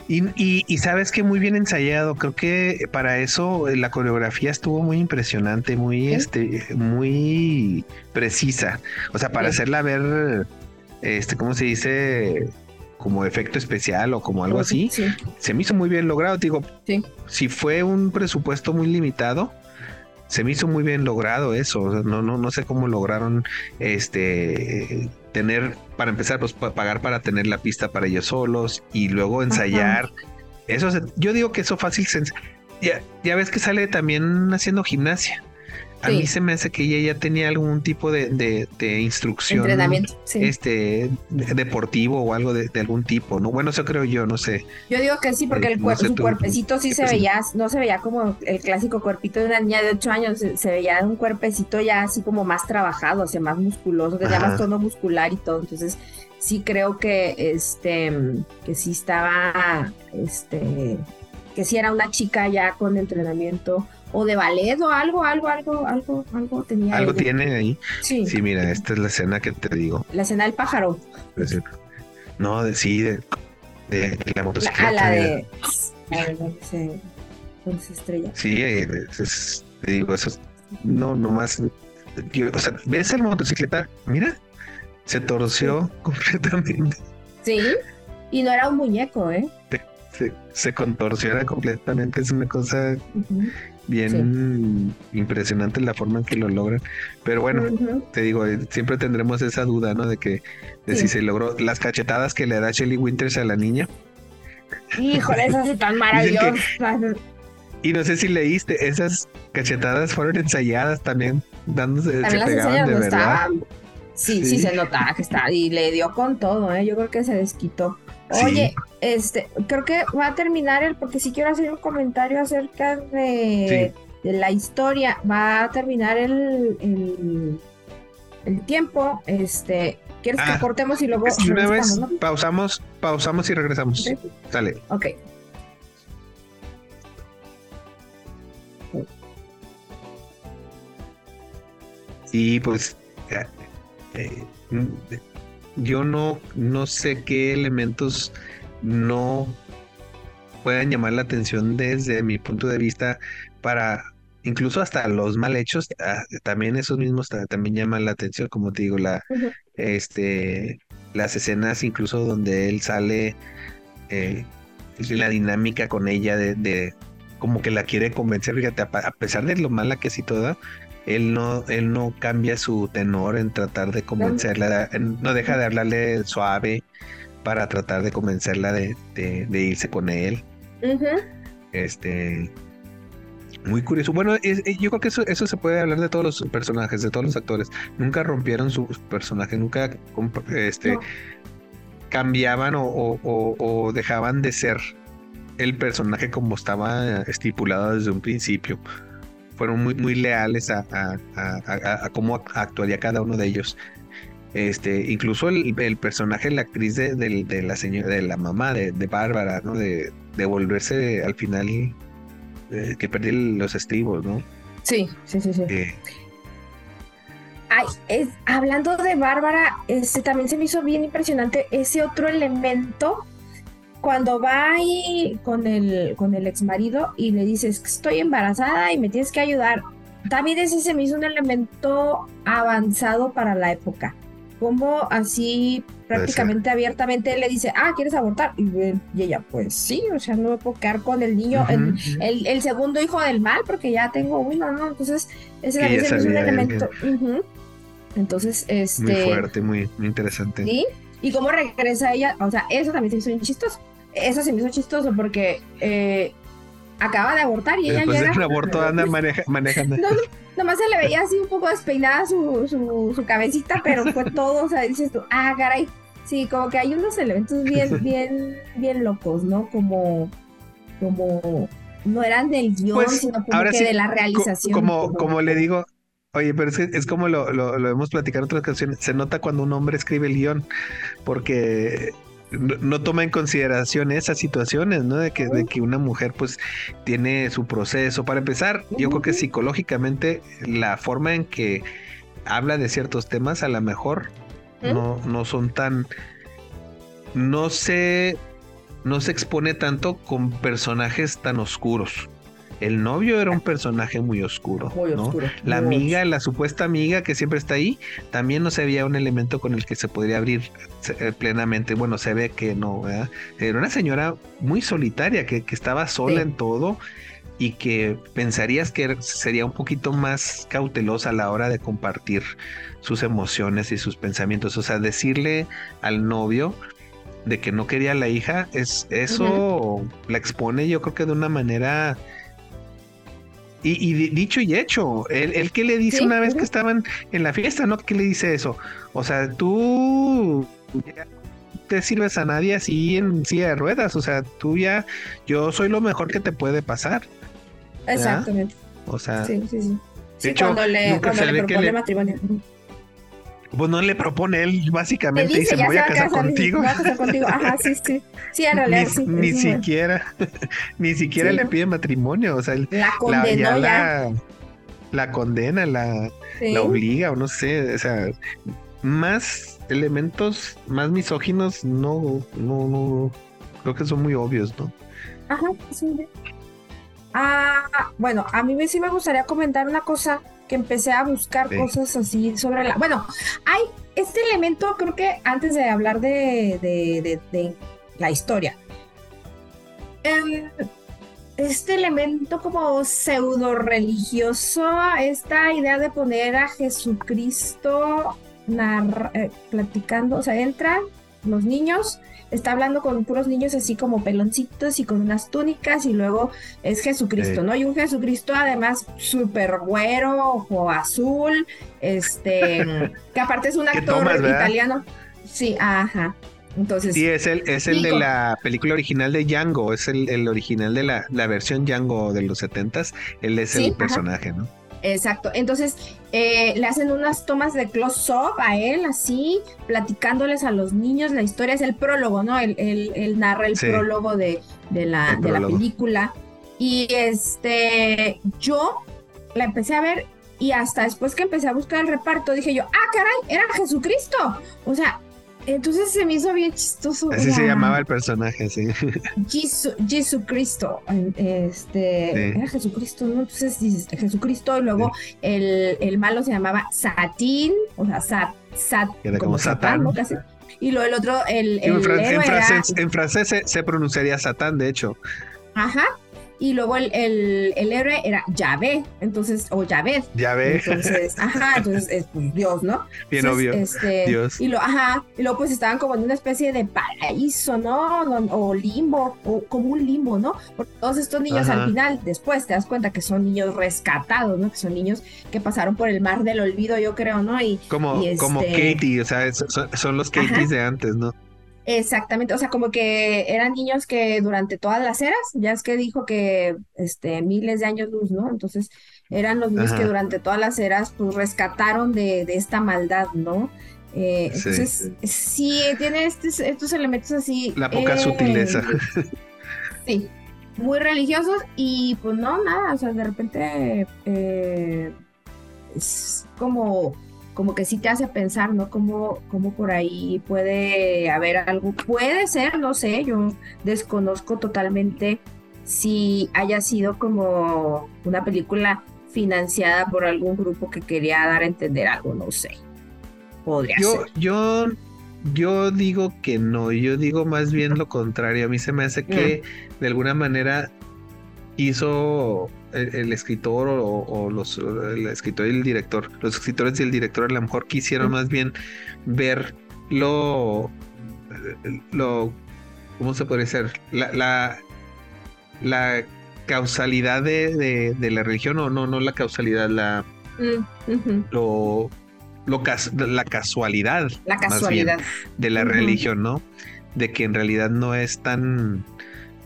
Y, sabes que muy bien ensayado, creo que para eso eh, la coreografía estuvo muy impresionante, muy, este, muy precisa. O sea, para hacerla ver, este, ¿cómo se dice? como efecto especial o como algo así, se me hizo muy bien logrado. Digo, si fue un presupuesto muy limitado, se me hizo muy bien logrado eso. no, no, no sé cómo lograron este tener, para empezar, pues pagar para tener la pista para ellos solos y luego ensayar. Eso yo digo que eso fácil. Ya, ya ves que sale también haciendo gimnasia. A mí se me hace que ella ya tenía algún tipo de, de, instrucción. Entrenamiento, Este, deportivo o algo de, algún tipo, ¿no? Bueno, eso creo yo, no sé. Yo digo que sí, porque el su cuerpecito sí se veía, no se veía como el clásico cuerpito de una niña de 8 años, se, veía un cuerpecito ya así como más trabajado, o sea, más musculoso, que más tono muscular y todo. Entonces, sí creo que este, que sí estaba, este, que sí era una chica ya con entrenamiento o de ballet o algo, algo, algo, algo, algo tenía. Algo tiene ahí. Sí. Sí, mira, esta es la escena que te digo. La escena del pájaro. No, de, sí, de, de, la motocicleta. Ah, la de. Se, estrella. Sí, eh, es, te digo, eso no, nomás. o sea, ves la motocicleta, mira, se torció completamente. Sí, y no era un muñeco, ¿eh? Se, se, contorsiona completamente, es una cosa bien impresionante la forma en que lo logran. Pero bueno, te digo, eh, siempre tendremos esa duda, ¿no? De que de si se logró las cachetadas que le da Shelly Winters a la niña. Híjole, esas están maravillosas. y no sé si leíste, esas cachetadas fueron ensayadas también, dándose, se pegaban de verdad. Sí, sí, se notaba que está y le dio con todo, ¿eh? Yo creo que se desquitó. Oye, este, creo que va a terminar el, porque si quiero hacer un comentario acerca de, la historia, va a terminar el, el, tiempo, este, ¿quieres que ah, cortemos y luego... una vez pausamos, pausamos y regresamos. Dale. Ok. Y pues eh, yo no, no sé qué elementos no puedan llamar la atención desde mi punto de vista para incluso hasta los mal hechos ah, también esos mismos también llaman la atención como te digo la este las escenas incluso donde él sale eh, la dinámica con ella de, de, como que la quiere convencer fíjate a, pesar de lo mala que sí toda él no, él no cambia su tenor en tratar de convencerla, no deja de hablarle suave para tratar de convencerla de, de, irse con él. Este muy curioso. Bueno, yo creo que eso, eso se puede hablar de todos los personajes, de todos los actores. Nunca rompieron su personaje, nunca este, cambiaban o, o, dejaban de ser el personaje como estaba estipulado desde un principio fueron muy, muy leales a, a, cómo actuaría cada uno de ellos. Este, incluso el, personaje, la actriz de, de, la señora, de la mamá de, Bárbara, ¿no? De, de, volverse al final eh, que perdió los estribos, ¿no? Sí, sí, sí, sí. Eh, Ay, es, hablando de Bárbara, este también se me hizo bien impresionante ese otro elemento cuando va ahí con el, con el ex marido y le dices que estoy embarazada y me tienes que ayudar, también ese se me hizo un elemento avanzado para la época. Como así prácticamente abiertamente le dice, ah, ¿quieres abortar? Y, ella, pues sí, o sea, no me puedo quedar con el niño, el, el, segundo hijo del mal, porque ya tengo uno, ¿no? Entonces, ese también se me hizo un elemento. Entonces, este. Muy fuerte, muy, muy interesante. Sí, y cómo regresa ella, o sea, eso también se hizo chistoso eso se me hizo chistoso porque eh, acaba de abortar y ella Después llega... del aborto anda manejando. No, nomás se le veía así un poco despeinada su, su, cabecita, pero fue todo, o sea, dices tú, ah, caray. Sí, como que hay unos elementos bien, bien, bien locos, ¿no? Como, como, no eran del guion, pues, sino como que de la realización. Como, como, le digo, Oye, pero es, es como lo, lo, lo, hemos platicado en otras ocasiones. Se nota cuando un hombre escribe el guion, porque no, toma en consideración esas situaciones, ¿no? De que, de que una mujer pues tiene su proceso. Para empezar, yo creo que psicológicamente la forma en que habla de ciertos temas a lo mejor no, no son tan... No se, no se expone tanto con personajes tan oscuros. El novio era un personaje muy oscuro. ¿no? La amiga, la supuesta amiga que siempre está ahí, también no se veía un elemento con el que se podría abrir eh, plenamente. Bueno, se ve que no. Era una señora muy solitaria, que, estaba sola en todo y que pensarías que sería un poquito más cautelosa a la hora de compartir sus emociones y sus pensamientos. O sea, decirle al novio de que no quería a la hija, es eso la expone yo creo que de una manera y, dicho y hecho, el, que le dice una vez que estaban en la fiesta, ¿no? ¿Qué le dice eso? O sea, tú te sirves a nadie así en silla de ruedas, o sea, tú ya, yo soy lo mejor que te puede pasar. Exactamente. O sea, sí, sí, sí. De hecho, cuando le, cuando le propone matrimonio pues no le propone él, básicamente dice, voy a casar contigo. Voy a casar contigo. Ajá, sí, sí. Sí, en realidad, ni, ni siquiera, ni siquiera le pide matrimonio, o sea, la condenó ya. La, condena, la, la obliga, o no sé, o sea, más elementos más misóginos, no, no, no, creo que son muy obvios, ¿no? Ajá, sí. Ah, bueno, a mí sí me gustaría comentar una cosa que empecé a buscar cosas así sobre la... Bueno, hay este elemento, creo que antes de hablar de, de, la historia, em, este elemento como pseudo religioso, esta idea de poner a Jesucristo eh, platicando, o sea, entran los niños está hablando con puros niños así como peloncitos y con unas túnicas y luego es Jesucristo, ¿no? Y un Jesucristo además súper güero, ojo azul, este, que aparte es un actor italiano. Sí, ajá. Entonces, sí, es el, es el de la película original de Django, es el, original de la, la, versión Django de los setentas, él es el personaje, ¿no? Exacto. Entonces, eh, le hacen unas tomas de close-up a él, así, platicándoles a los niños la historia. Es el prólogo, ¿no? Él, narra el prólogo de, la, de la película. Y este, yo la empecé a ver y hasta después que empecé a buscar el reparto, dije yo, ah, caray, era Jesucristo. O sea, entonces se me hizo bien chistoso. Así se llamaba el personaje, sí. Jesucristo. Este, era Jesucristo, ¿no? Entonces dices Jesucristo y luego el, el, malo se llamaba Satín, o sea, Sat, Sat era como, Satán. Y luego el otro, el, el en, francés, en francés se, se, pronunciaría Satán, de hecho. Ajá y luego el, el, héroe era Yahvé, entonces, o Yahvé. Yahvé. Entonces, ajá, entonces es pues, Dios, ¿no? Bien obvio. Este, Dios. Y, lo, ajá, y luego pues estaban como en una especie de paraíso, ¿no? O, limbo, o como un limbo, ¿no? Porque todos estos niños al final, después te das cuenta que son niños rescatados, ¿no? Que son niños que pasaron por el mar del olvido, yo creo, ¿no? Y, como, como este Katie, o sea, son, los Katies de antes, ¿no? Exactamente, o sea, como que eran niños que durante todas las eras, ya es que dijo que este miles de años luz, ¿no? Entonces, eran los niños que durante todas las eras pues rescataron de, de esta maldad, ¿no? Eh, entonces, sí, tiene estos, estos elementos así. La poca sutileza. Sí, muy religiosos y pues no, nada, o sea, de repente eh, es como como que sí te hace pensar, ¿no? Como, como por ahí puede haber algo, puede ser, no sé, yo desconozco totalmente si haya sido como una película financiada por algún grupo que quería dar a entender algo, no sé. Podría yo, ser. Yo, yo digo que no, yo digo más bien lo contrario. A mí se me hace que Mm. de alguna manera hizo el, el escritor o, o los el escritor y el director, los escritores y el director a lo mejor quisieron más bien ver lo, lo ¿cómo se puede decir? La, la, la causalidad de, de, de la religión, o no, no la causalidad, la Mm, lo, lo cas- la casualidad La más bien, casualidad. de la religión, ¿no? De que en realidad no es tan,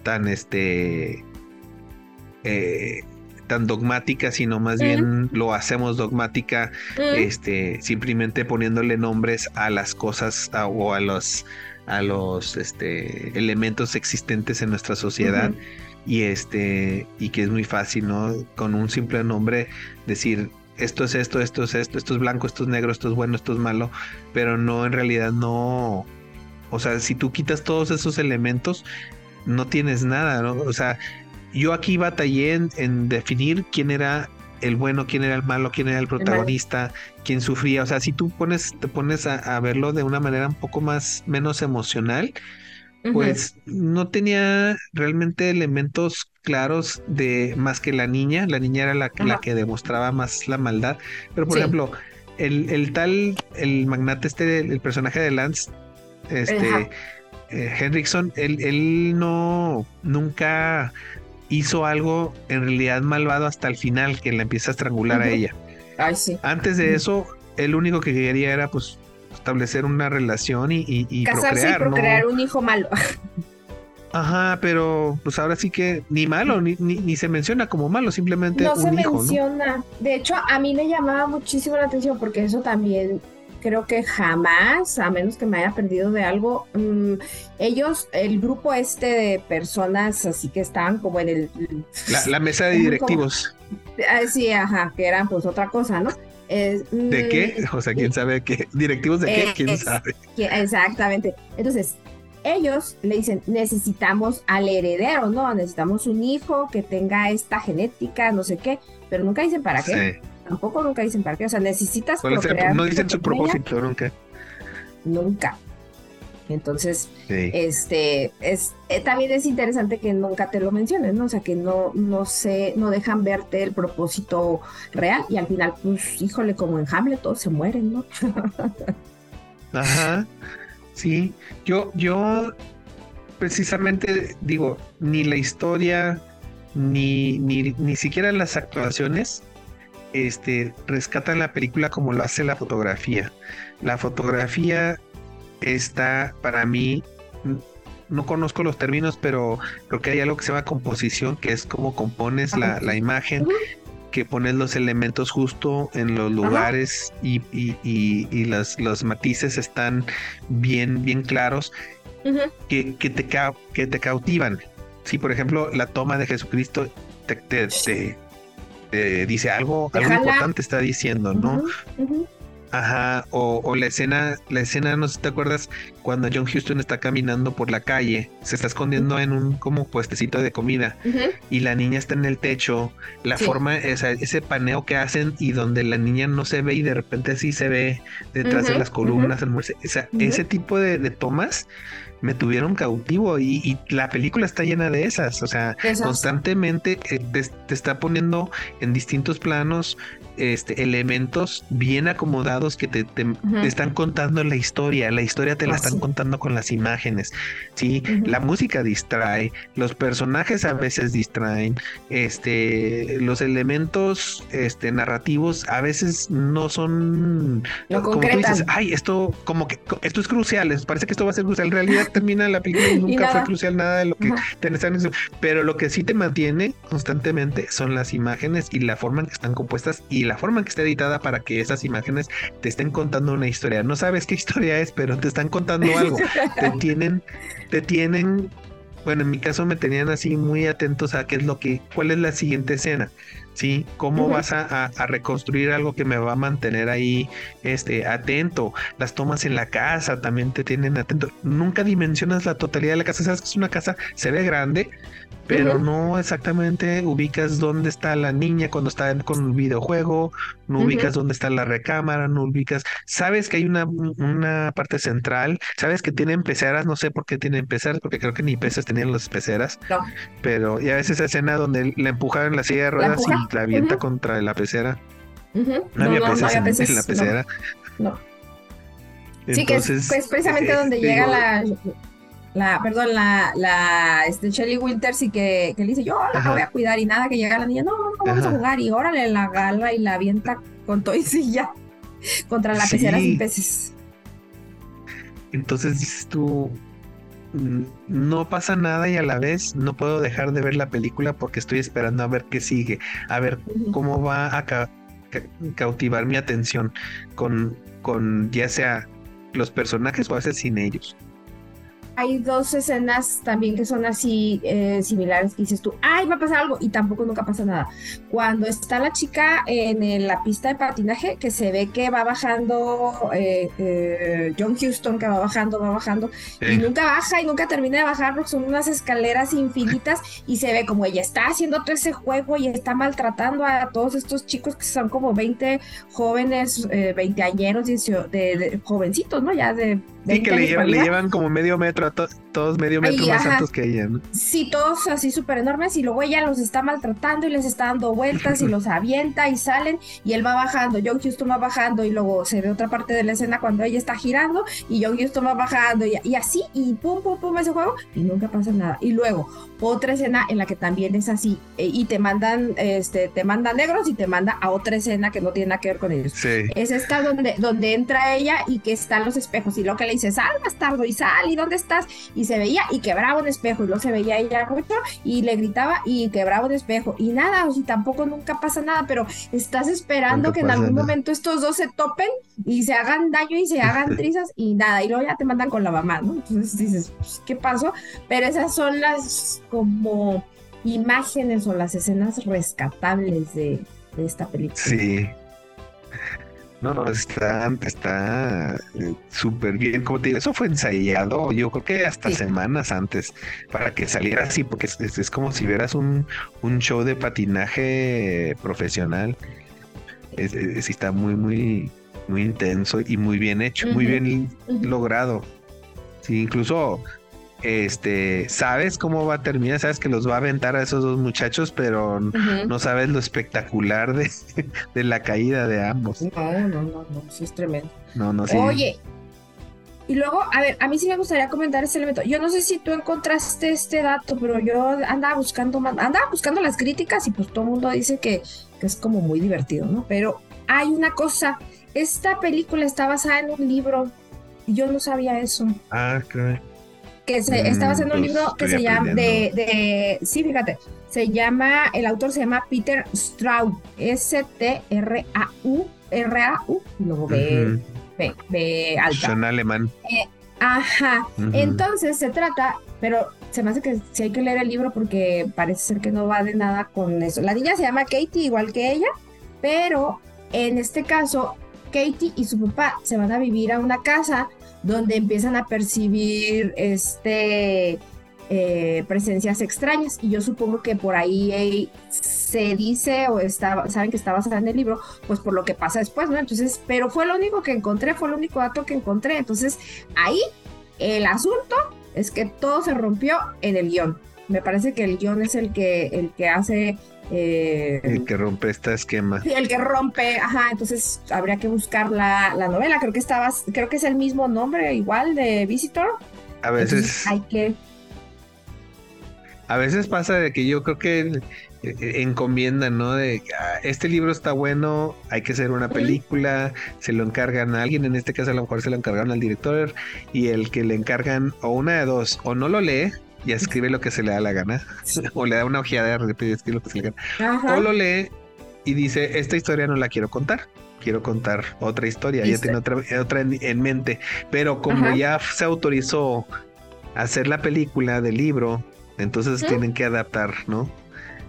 tan este, eh, tan dogmática, sino más bien lo hacemos dogmática, este, simplemente poniéndole nombres a las cosas a- o a los, a los, este, elementos existentes en nuestra sociedad. Y este y que es muy fácil, ¿no? Con un simple nombre decir esto es esto, esto es esto, esto es blanco, esto es negro, esto es bueno, esto es malo, pero no en realidad no, o sea, si tú quitas todos esos elementos no tienes nada, ¿no? O sea, yo aquí batallé en, en definir quién era el bueno, quién era el malo, quién era el protagonista, quién sufría, o sea, si tú pones te pones a, a verlo de una manera un poco más menos emocional, pues no tenía realmente elementos claros de más que la niña. La niña era la, que demostraba más la maldad. Pero por Sí. ejemplo, el, el tal, el magnate este, el personaje de Lance, este eh, Henriksen, él, él no nunca hizo algo en realidad malvado hasta el final, que la empieza a estrangular a ella. Ay, sí. Antes de eso, el único que quería era pues establecer una relación y, y, y Casarse procrear, y procrear ¿no? un hijo malo. Ajá, pero pues ahora sí que ni malo, ni, ni, ni se menciona como malo, simplemente No un se hijo, ¿no? menciona. De hecho, a mí me llamaba muchísimo la atención porque eso también creo que jamás, a menos que me haya perdido de algo, mm, ellos, el grupo este de personas así que estaban como en el... La, la mesa de directivos. Ah, sí, ajá, que eran pues otra cosa, ¿no? Es, ¿De mm, qué? O sea, quién sabe qué. ¿Directivos de qué? ¿Quién Es- sabe? exactamente. Entonces, ellos le dicen, necesitamos al heredero, ¿no? Necesitamos un hijo que tenga esta genética, no sé qué, pero nunca dicen para qué. Sí. Tampoco nunca dicen para qué. O sea, necesitas ¿Cuál es el- procrear no dicen su propósito nunca. Nunca. Entonces, Sí. este, es, eh, también es interesante que nunca te lo mencionen, ¿no? O sea, que no, no sé, no dejan verte el propósito real y al final, pues, híjole, como en Hamlet todos se mueren, ¿no? Ajá. Sí. Yo, yo precisamente digo, ni la historia, ni, ni, ni siquiera las actuaciones, este, rescatan la película como lo hace la fotografía. La fotografía está para mí, no conozco los términos, pero creo que hay algo que se llama composición, que es como compones la, Ajá. la imagen, que pones los elementos justo en los lugares y, y, y, y las, los matices están bien, bien claros, que, que, te, que te cautivan. Si, por ejemplo, la toma de Jesucristo te, te- te- te dice algo, algo importante está diciendo, ¿no? Ajá, o, o la escena, la escena, no sé si te acuerdas, cuando John Houston está caminando por la calle, se está escondiendo en un como puestecito de comida y la niña está en el techo, la Sí. forma, esa- ese paneo que hacen y donde la niña no se ve y de repente sí se ve detrás de las columnas, el muerce- o sea, ese tipo de, de tomas me tuvieron cautivo y, y la película está llena de esas, o sea, Esas. constantemente eh, te, te está poniendo en distintos planos este, elementos bien acomodados que te, te- te están contando la historia, la historia te la están contando con las imágenes, ¿sí? La música distrae, los personajes a veces distraen, este, los elementos este, narrativos a veces no son Lo como tú dices, ay, esto como que esto es crucial, parece que esto va a ser crucial, en realidad termina la película y nunca fue crucial nada de lo que te están pero lo que sí te mantiene constantemente son las imágenes y la forma en que están compuestas y la forma en que está editada para que esas imágenes te estén contando una historia. No sabes qué historia es, pero te están contando algo. te tienen, te tienen, bueno, en mi caso me tenían así muy atentos a qué es lo que, cuál es la siguiente escena. ¿sí? ¿Cómo vas a, reconstruir algo que me va a mantener ahí este, atento? Las tomas en la casa también te tienen atento. Nunca dimensionas la totalidad de la casa. Sabes que es una casa, se ve grande, pero no exactamente ubicas dónde está la niña cuando está con el videojuego, no ubicas dónde está la recámara, no ubicas. Sabes que hay una, una parte central, sabes que tienen peceras, no sé por qué tienen peceras, porque creo que ni peces tenían las peceras. No. Pero ya ves esa escena donde le empujaron la silla de ruedas y la avienta contra la pecera. No, había peces, en, la pecera. No. Sí, que es, precisamente donde llega la, la, perdón, la, la este, Shelly Winters y que, que le dice, yo la voy a cuidar y nada, que llega la niña, no, no, vamos a jugar y órale, la gala y la avienta con todo y silla contra la pecera sin peces. Entonces dices tú, mm, no pasa nada y a la vez no puedo dejar de ver la película porque estoy esperando a ver qué sigue, a ver cómo va a cautivar mi atención con, con ya sea los personajes o a veces sin ellos hay dos escenas también que son así eh, similares y dices tú, ay, va a pasar algo y tampoco nunca pasa nada. Cuando está la chica en la pista de patinaje, que se ve que va bajando, eh, eh, John Houston que va bajando, va bajando, y nunca baja y nunca termina de bajar porque son unas escaleras infinitas y se ve como ella está haciendo todo ese juego y está maltratando a todos estos chicos que son como 20 jóvenes, 20 añeros, de, jovencitos, ¿no? Ya de Sí, que le llevan, como medio metro todos medio metro más altos que ella, ¿no? Sí, todos así súper enormes y luego ella los está maltratando y les está dando vueltas y los avienta y salen y él va bajando, John Houston va bajando y luego se ve otra parte de la escena cuando ella está girando y John Houston va bajando y, así y pum, pum, pum ese juego y nunca pasa nada. Y luego otra escena en la que también es así eh, y te mandan, este, te manda negros y te manda a otra escena que no tiene nada que ver con ellos. Es esta donde, donde entra ella y que están los espejos y lo que le dice, sal bastardo y sal y dónde y se veía y quebraba un espejo y luego se veía ella mucho y le gritaba y quebraba un espejo y nada, o si tampoco nunca pasa nada, pero estás esperando que en algún momento estos dos se topen y se hagan daño y se hagan trizas y nada, y luego ya te mandan con la mamá, ¿no? Entonces dices, pues, ¿qué pasó? Pero esas son las como imágenes o las escenas rescatables de, de esta película. Sí. No, no, está, está eh, súper bien. Como te digo, eso fue ensayado, yo creo que hasta semanas antes, para que saliera así, porque es, como si vieras un, un, show de patinaje profesional. Es, está muy, muy, muy intenso y muy bien hecho, muy bien logrado. Sí, incluso este, sabes cómo va a terminar, sabes que los va a aventar a esos dos muchachos, pero no sabes lo espectacular de, de, la caída de ambos. No, no, no, no, sí es tremendo. No, no, sí. Oye, y luego, a ver, a mí sí me gustaría comentar ese elemento. Yo no sé si tú encontraste este dato, pero yo andaba buscando andaba buscando las críticas y pues todo el mundo dice que, que es como muy divertido, ¿no? Pero hay una cosa, esta película está basada en un libro y yo no sabía eso. Ah, claro que se, estaba haciendo un mm, libro que se llama, de, de, sí, fíjate, se llama, el autor se llama Peter Straub, S-T-R-A-U, R-A-U, luego B, B, B alta. Son alemán. Eh, ajá, entonces se trata, pero se me hace que sí hay que leer el libro porque parece ser que no va de nada con eso. La niña se llama Katie, igual que ella, pero en este caso, Katie y su papá se van a vivir a una casa donde empiezan a percibir este eh, presencias extrañas y yo supongo que por ahí se dice o está, saben que está basada en el libro, pues por lo que pasa después, ¿no? Entonces, pero fue lo único que encontré, fue el único dato que encontré, entonces ahí el asunto es que todo se rompió en el guion. Me parece que el guion es el que, el que hace eh, el que rompe este esquema. Sí, el que rompe, ajá, entonces habría que buscar la, novela, creo que estaba, creo que es el mismo nombre igual de Visitor. A veces hay que... A veces pasa de que yo creo que encomiendan, ¿no? De ah, este libro está bueno, hay que hacer una película, se lo encargan a alguien, en este caso a lo mejor se lo encargan al director y el que le encargan o una de dos, o no lo lee y escribe lo que se le da la gana, o le da una ojeada y escribe lo que se le gana, o lo lee y dice, esta historia no la quiero contar, quiero contar otra historia, ya tiene otra, otra en, mente, pero como ya se autorizó hacer la película del libro, entonces tienen que adaptar, ¿no?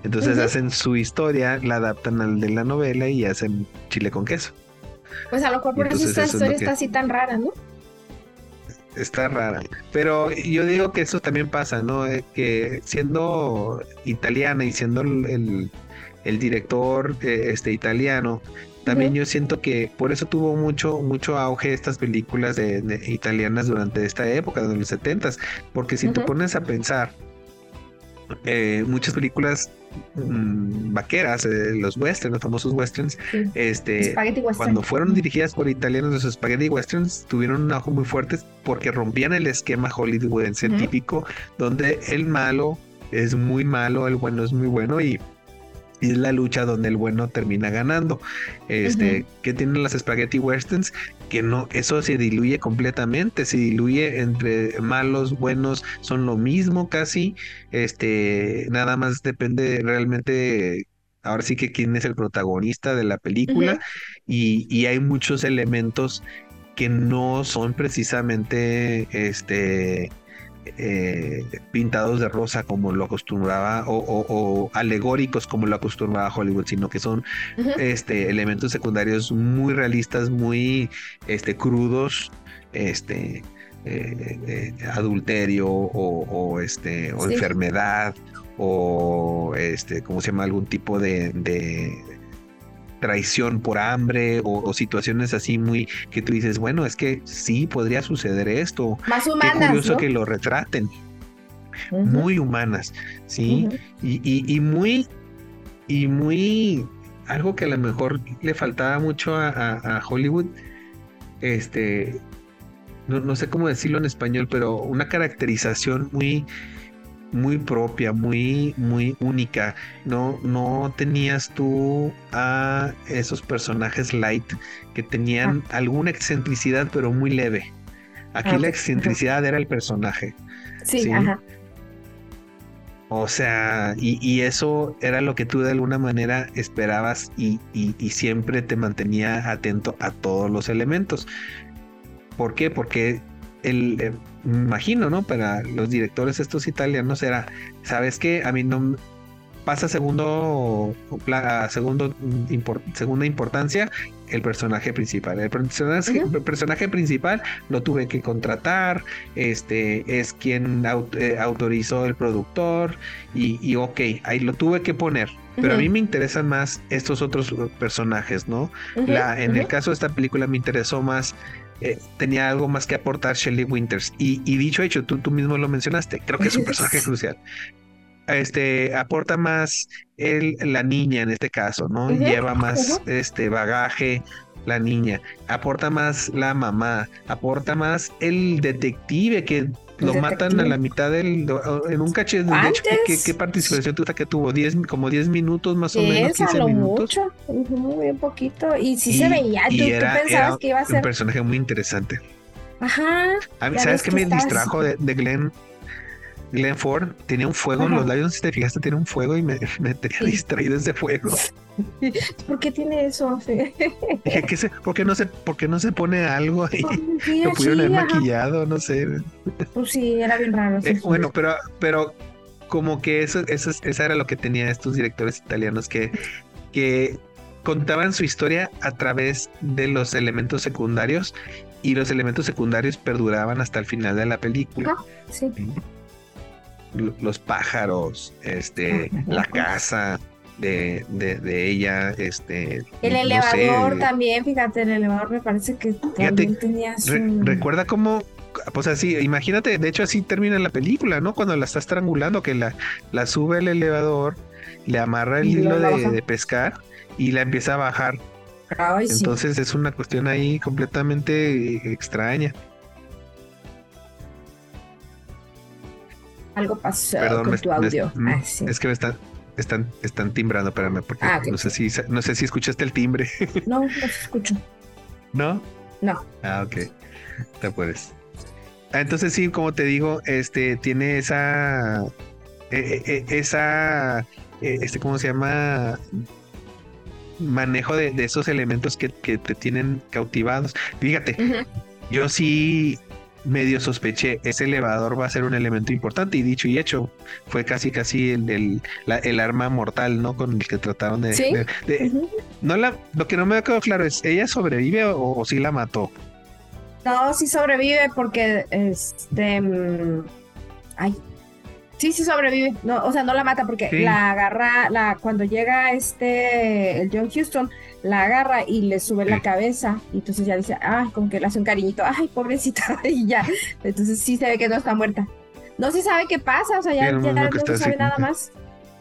Entonces hacen su historia, la adaptan al de la novela y hacen chile con queso. Pues a lo mejor por eso esta historia está así tan rara, ¿no? Está rara. Pero yo digo que eso también pasa, ¿no? Eh, que siendo italiana y siendo el, el, director eh, este italiano, también yo siento que por eso tuvo mucho, mucho auge estas películas de, italianas durante esta época, de los setentas, porque si te pones a pensar, eh, muchas películas mm, vaqueras, eh, los westerns, los famosos westerns, este, cuando fueron dirigidas por italianos, los spaghetti westerns tuvieron un auge muy fuerte porque rompían el esquema hollywoodense típico, donde el malo es muy malo, el bueno es muy bueno y es la lucha donde el bueno termina ganando. Este, que tienen las spaghetti westerns, que no, eso se diluye completamente, se diluye entre malos, buenos, son lo mismo casi. Este, nada más depende realmente ahora sí que quién es el protagonista de la película y, y, hay muchos elementos que no son precisamente este eh, pintados de rosa como lo acostumbraba o, alegóricos como lo acostumbraba Hollywood, sino que son este, elementos secundarios muy realistas, muy este, crudos, este, eh, eh, adulterio o, este, enfermedad o este, ¿cómo se llama? algún tipo de traición por hambre o, situaciones así muy que tú dices, bueno, es que sí podría suceder esto. Más humanas. Qué curioso que lo retraten. Muy humanas, sí. y, muy, y muy, algo que a lo mejor le faltaba mucho a, Hollywood, este, no, no, sé cómo decirlo en español, pero una caracterización muy, muy propia, muy, muy única. No, no tenías tú a esos personajes light que tenían ah. alguna excentricidad, pero muy leve. Aquí ah, la excentricidad era el personaje. Sí, ajá. O sea, y, eso era lo que tú de alguna manera esperabas y, y, siempre te mantenía atento a todos los elementos. ¿Por qué? Porque el, eh, imagino, ¿no? Para los directores estos italianos era, ¿sabes qué? A mí no pasa segundo, segundo segunda importancia el personaje principal. El personaje, principal lo tuve que contratar, este es quien eh, autorizó el productor y, y, ok, ahí lo tuve que poner. Pero a mí me interesan más estos otros personajes, ¿no? La, en el caso de esta película me interesó más eh, tenía algo más que aportar Shelley Winters. Y, dicho hecho, tú, tú mismo lo mencionaste, creo que es un personaje crucial. Este aporta más el, la niña en este caso, ¿no? Lleva más este bagaje la niña, aporta más la mamá, aporta más el detective que lo matan a la mitad del en un caché de hecho, ¿qué, participación tuvo que tuvo 10 como 10 minutos más o menos 15 minutos. mucho. Muy poquito. Y sí se veía tú, pensabas que iba a ser un personaje muy interesante. Ajá. Sabes que me distrajo de, de Glenn Glenn Ford tenía un fuego en los labios, si te fijaste, tiene un fuego y me, tenía distraído ese fuego. ¿Por qué tiene eso? Dije, ¿qué se, ¿por, qué no se, ¿por qué no se pone algo ahí? Lo pudieron haber maquillado, no sé. Pues sí, era bien raro. Eh, bueno, pero, pero como que eso, eso, esa era lo que tenía estos directores italianos que, que contaban su historia a través de los elementos secundarios y los elementos secundarios perduraban hasta el final de la película. sí los pájaros, este, la casa de, de, ella, este. El elevador también, fíjate, el elevador me parece que también tenía recuerda cómo, pues así, imagínate, de hecho así termina la película, ¿no? Cuando la está estrangulando, que la, la sube el elevador, le amarra el hilo de, pescar y la empieza a bajar. Entonces es una cuestión ahí completamente extraña. Algo pasó con tu audio. Ah, es que me están, están, están timbrando, espérame, porque ah, no sé si no sé si escuchaste el timbre. No, no se escucho. ¿No? No. Ah, ok. Te puedes. Ah, entonces sí, como te digo, este tiene esa eh, eh, eh, esa este cómo se llama manejo de, esos elementos que, te tienen cautivados. Fíjate, yo sí medio sospeché, ese elevador va a ser un elemento importante y dicho y hecho, fue casi casi el, el, arma mortal, ¿no? Con el que trataron de... ¿Sí? no la, lo que no me ha quedado claro es, ¿ella sobrevive o, si sí la mató? No, sí sobrevive porque este... Ay, Sí, sí sobrevive. No, o sea, no la mata porque la agarra, la, cuando llega este, el John Houston, la agarra y le sube la cabeza. Y entonces ya dice, ay, como que le hace un cariñito, ay, pobrecita, y ya. Entonces sí se ve que no está muerta. No se sabe qué pasa, o sea, ya, ya no se sabe nada más.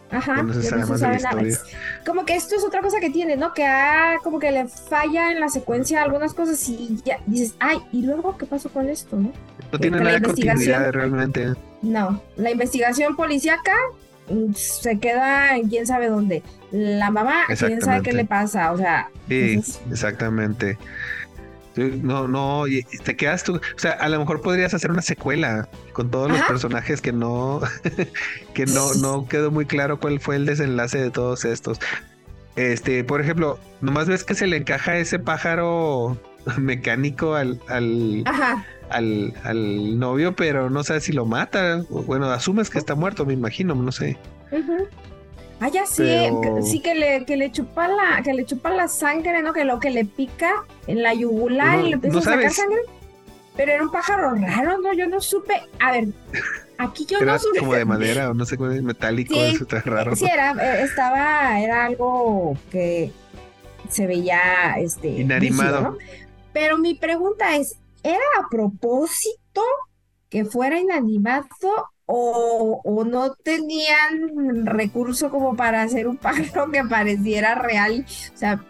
Ajá, no se sabe, nada más. Como que esto es otra cosa que tiene, ¿no? Que ah, como que le falla en la secuencia algunas cosas y ya dices, ay, ¿y luego qué pasó con esto, no? No tiene nada de continuidad realmente. No, la investigación policíaca se queda en quién sabe dónde. La mamá, quién sabe qué le pasa, o sea. Sí, exactamente. No, no, te quedas tú. O sea, a lo mejor podrías hacer una secuela con todos los personajes que no, que no, no quedó muy claro cuál fue el desenlace de todos estos. Este, por ejemplo, nomás ves que se le encaja ese pájaro mecánico al, al, al, al novio, pero no sabes si lo mata. Bueno, asumes que está muerto, me imagino, no sé. Ah, ya sí, sí que le, que le chupa la, que le chupa la sangre, ¿no? Que lo que le pica en la yugular y le empieza a sacar sangre. Pero era un pájaro raro, ¿no? Yo no supe. A ver, aquí yo no supe. como de madera o no sé, metálico, eso está raro. Sí, era, eh, estaba, era algo que se veía, este. Inanimado. Pero mi pregunta es, ¿era a propósito que fuera inanimado o, o, no tenían recurso como para hacer un pájaro que pareciera real? O sea,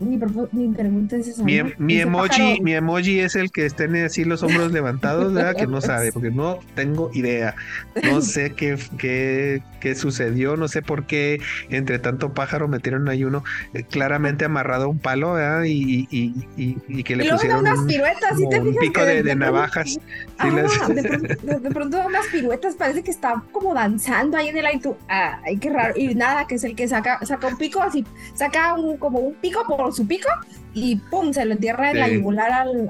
mi, pregunta es esa. Mi, em, emoji, mi emoji es el que tiene así los hombros levantados, ¿verdad? Que no sabe, porque no tengo idea. No sé qué, qué, qué sucedió, no sé por qué entre tanto pájaro metieron ahí uno eh, claramente amarrado a un palo, ¿verdad? Y, y, y, que le pusieron unas piruetas, un pico de, navajas. de, pronto, unas piruetas, parece que está como danzando ahí en el aire. ay, qué raro. Y nada, que es el que saca, saca un pico así, saca un, como un pico por su pico y pum, se lo entierra en la yugular al,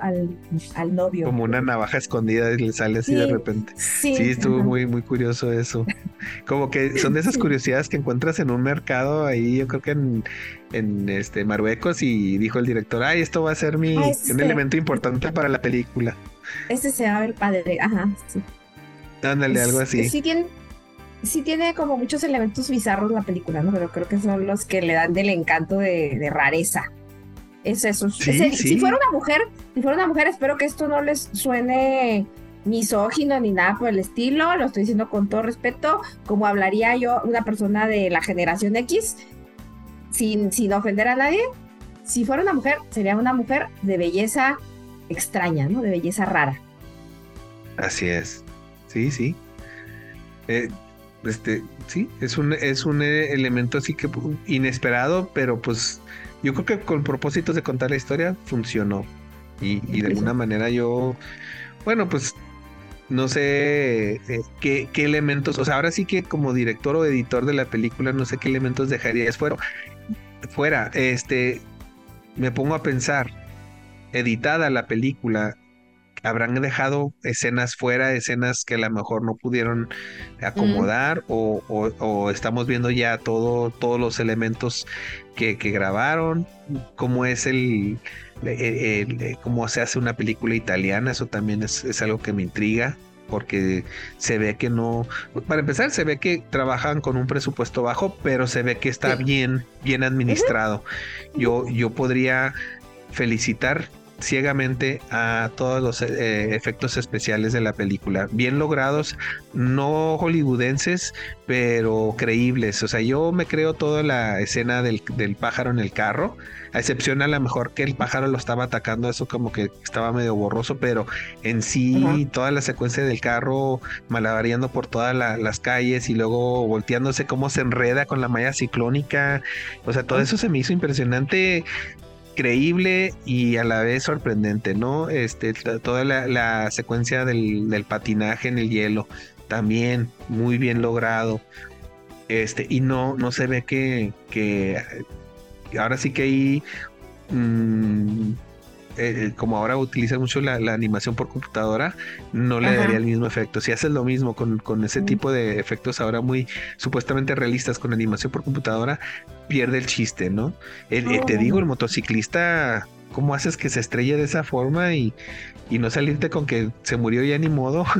al, novio. Como una navaja escondida y le sale así de repente. Sí, estuvo muy, muy curioso eso. Como que son de esas curiosidades que encuentras en un mercado ahí, yo creo que en, en este Marruecos, y dijo el director, ay, esto va a ser mi, ah, un elemento importante para la película. Este se va a ver padre, ajá, sí. Ándale, algo así. Sí tiene, sí tiene como muchos elementos bizarros la película, ¿no? Pero creo que son los que le dan del encanto de rareza. Es eso. Si fuera una mujer, si fuera una mujer, espero que esto no les suene misógino ni nada por el estilo. Lo estoy diciendo con todo respeto, como hablaría yo una persona de la generación X, sin, sin ofender a nadie. Si fuera una mujer, sería una mujer de belleza extraña, ¿no? De belleza rara. Así es. Sí, sí. Eh, este, sí, es un, es un elemento así que inesperado, pero pues yo creo que con propósitos de contar la historia funcionó. Y, de alguna manera yo, bueno, pues no sé eh, qué, qué, elementos, o sea, ahora sí que como director o editor de la película, no sé qué elementos dejarías fuera. Fuera, este, me pongo a pensar, editada la película, habrán dejado escenas fuera, escenas que a lo mejor no pudieron acomodar o, estamos viendo ya todo, todos los elementos que, grabaron, cómo es el, cómo se hace una película italiana, eso también es, algo que me intriga porque se ve que no, para empezar, se ve que trabajan con un presupuesto bajo, pero se ve que está bien, bien administrado. Yo, yo podría felicitar ciegamente a todos los eh, efectos especiales de la película. Bien logrados, no hollywoodenses, pero creíbles. O sea, yo me creo toda la escena del, pájaro en el carro, a excepción a lo mejor que el pájaro lo estaba atacando, eso como que estaba medio borroso, pero en sí toda la secuencia del carro malabareando por todas las calles y luego volteándose cómo se enreda con la malla ciclónica. O sea, todo eso se me hizo impresionante increíble y a la vez sorprendente, ¿no? Este, toda la, secuencia del, patinaje en el hielo, también muy bien logrado. Este, y no, no se ve que, que ahora sí que hay mm, eh, como ahora utiliza mucho la, animación por computadora, no le daría el mismo efecto. Si haces lo mismo con, con ese tipo de efectos ahora muy supuestamente realistas con animación por computadora, pierde el chiste, ¿no? te digo, el motociclista, ¿cómo haces que se estrelle de esa forma y, y no salirte con que se murió ya ni modo?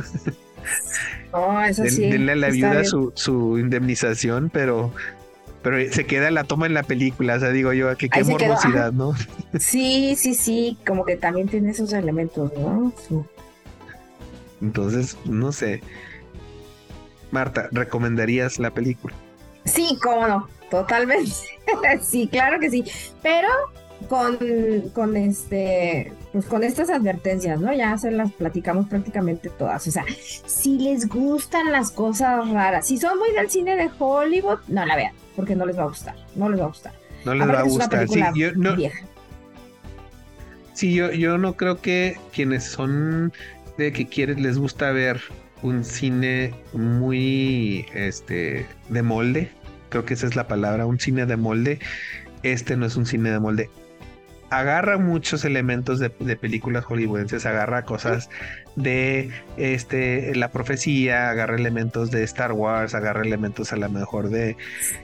Oh, eso sí. Denle a la viuda su, su indemnización, pero pero se queda la toma en la película, o sea, digo yo, que qué morbosidad, ¿no? Sí, sí, sí, como que también tiene esos elementos, ¿no? Entonces, no sé. Marta, ¿recomendarías la película? Sí, cómo no, totalmente. sí, claro que sí. Pero con, con este, pues con estas advertencias, ¿no? Ya se las platicamos prácticamente todas. O sea, si les gustan las cosas raras, si son muy del cine de Hollywood, no la vean, porque no les va a gustar, no les va a gustar. No les va a gustar, sí, yo no. Sí, yo, yo no creo que quienes son de que quieren, les gusta ver un cine muy este de molde, creo que esa es la palabra, un cine de molde. Este no es un cine de molde agarra muchos elementos de, películas hollywoodenses, agarra cosas de este la profecía, agarra elementos de Star Wars, agarra elementos a lo mejor de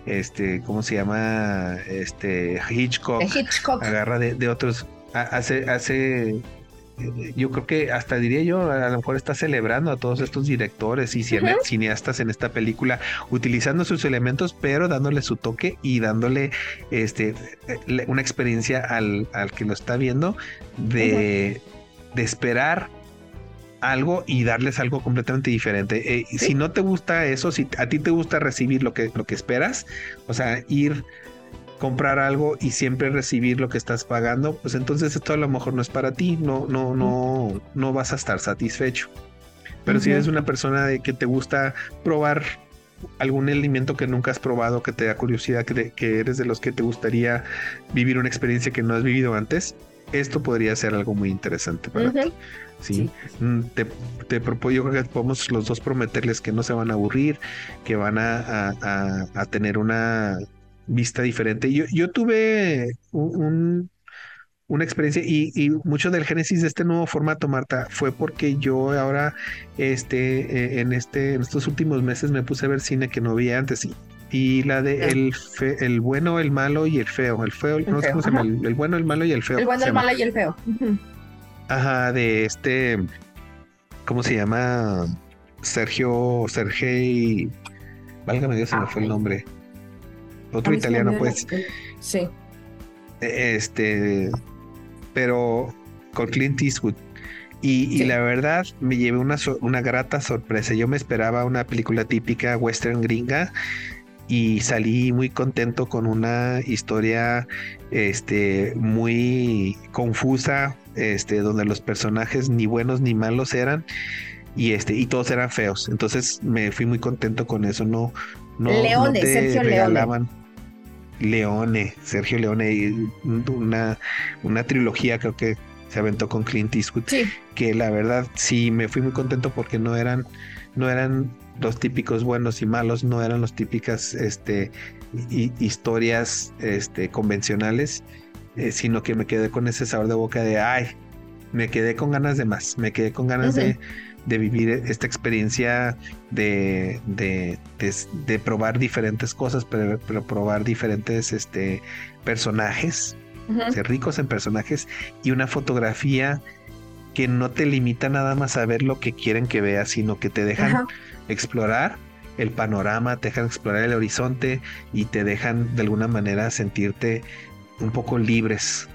este, ¿cómo se llama? Este Hitchcock, Hitchcock. agarra de, de otros hace hace yo creo que hasta diría yo, a lo mejor está celebrando a todos estos directores y cineastas en esta película, utilizando sus elementos, pero dándole su toque y dándole este una experiencia al, al que lo está viendo de, de esperar algo y darles algo completamente diferente. Eh, si no te gusta eso, si a ti te gusta recibir lo que, lo que esperas, o sea, ir comprar algo y siempre recibir lo que estás pagando, pues entonces esto a lo mejor no es para ti, no, no, no, no vas a estar satisfecho. Pero si eres una persona de que te gusta probar algún alimento que nunca has probado, que te da curiosidad, que, que eres de los que te gustaría vivir una experiencia que no has vivido antes, esto podría ser algo muy interesante para ti. ¿sí? Mm, te, te propongo, yo creo que podemos los dos prometerles que no se van a aburrir, que van a, a tener una vista diferente. Yo, yo tuve un, una experiencia y, y, mucho del génesis de este nuevo formato, Marta, fue porque yo ahora, este, eh, en este, en estos últimos meses me puse a ver cine que no veía antes y, y la de el, el bueno, el malo y el feo. El feo, el, no sé cómo se llama, el, bueno, el malo y el feo. El bueno, el malo y el feo. Ajá, de este, ¿cómo se llama? Sergio, Sergei, válgame Dios, se me fue el nombre otro italiano, pues. Sí. E, este, pero con Clint Eastwood. Y, la verdad me llevé una, una grata sorpresa. Yo me esperaba una película típica western gringa y salí muy contento con una historia este, muy confusa, este, donde los personajes ni buenos ni malos eran y este y todos eran feos. Entonces me fui muy contento con eso. No, no, Leone, Sergio regalaban. Leone. Sergio Leone, una, una trilogía creo que se aventó con Clint Eastwood, que la verdad sí me fui muy contento porque no eran, no eran los típicos buenos y malos, no eran los típicas este, historias este, convencionales, eh, sino que me quedé con ese sabor de boca de, ay, me quedé con ganas de más, me quedé con ganas de, de vivir esta experiencia de, de, de, probar diferentes cosas, pero, probar diferentes este, personajes, ser ricos en personajes y una fotografía que no te limita nada más a ver lo que quieren que veas, sino que te dejan explorar el panorama, te dejan explorar el horizonte y te dejan de alguna manera sentirte un poco libres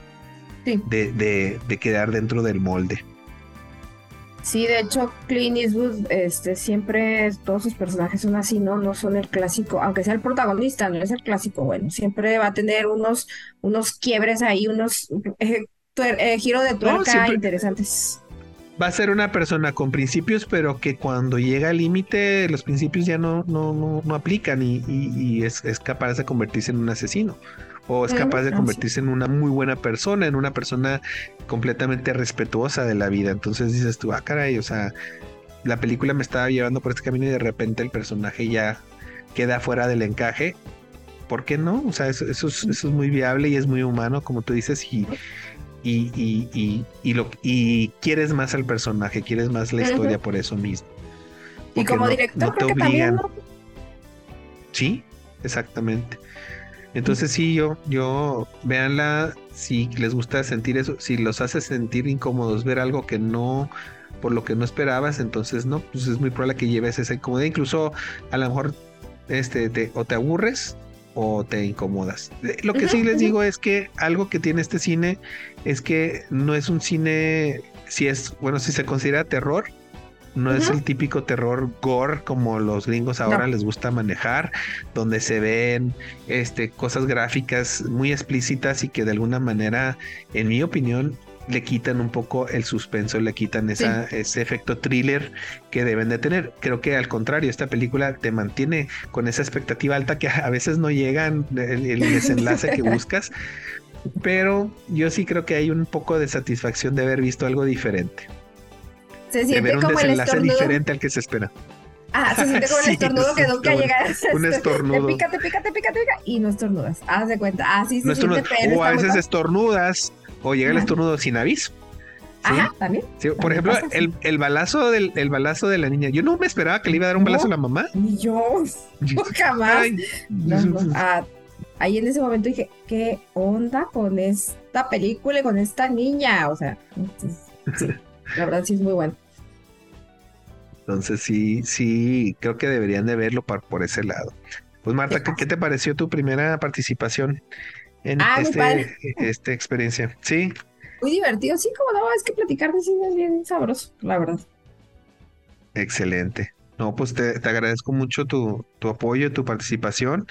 de, de quedar dentro del molde. Sí, de hecho, Clint Eastwood, este, siempre todos sus personajes son así, ¿no? No son el clásico, aunque sea el protagonista, no es el clásico, bueno, siempre va a tener unos, unos quiebres ahí, unos eh, eh giros de tuerca interesantes. Va a ser una persona con principios, pero que cuando llega al límite, los principios ya no, no, no, no aplican y, y, es, es capaz de convertirse en un asesino o es capaz de convertirse en una muy buena persona, en una persona completamente respetuosa de la vida. Entonces dices tú, ah, caray, o sea, la película me estaba llevando por este camino y de repente el personaje ya queda fuera del encaje. ¿Por qué no? O sea, eso, eso, es, muy viable y es muy humano, como tú dices, y, y, y, y, y, lo, y quieres más al personaje, quieres más la historia por eso mismo. Y como director, no te obligan. Sí, exactamente. Entonces sí, yo, yo, véanla, si les gusta sentir eso, si los hace sentir incómodos ver algo que no, por lo que no esperabas, entonces no, pues es muy probable que lleves esa incomodidad, incluso a lo mejor este, te, o te aburres o te incomodas. Eh, lo que sí les digo es que algo que tiene este cine es que no es un cine, si es, bueno, si se considera terror, no es el típico terror gore como los gringos ahora les gusta manejar, donde se ven este, cosas gráficas muy explícitas y que de alguna manera, en mi opinión, le quitan un poco el suspenso, le quitan esa, ese efecto thriller que deben de tener. Creo que al contrario, esta película te mantiene con esa expectativa alta que a veces no llegan el, el desenlace que buscas, pero yo sí creo que hay un poco de satisfacción de haber visto algo diferente. Se siente como el estornudo. diferente al que se espera. Ah, se siente como el estornudo que nunca llega. Un estornudo. Te pica, te pica, te pica, te pica y no estornudas. Haz de cuenta. Así se siente, O a veces estornudas o llega el estornudo sin aviso. Ajá, también. por ejemplo, el, el, balazo del el balazo de la niña. Yo no me esperaba que le iba a dar un balazo a la mamá. Ni yo. Nunca más. Ah, ahí en ese momento dije, ¿qué onda con esta película y con esta niña? O sea, sí, la verdad sí es muy bueno. Entonces sí, sí, creo que deberían de verlo por, por ese lado. Pues Marta, ¿qué, te pareció tu primera participación en ah, este, esta experiencia? Sí. Muy divertido, sí, como no, es que platicar de cine es bien sabroso, la verdad. Excelente. No, pues te, agradezco mucho tu, tu, apoyo, tu participación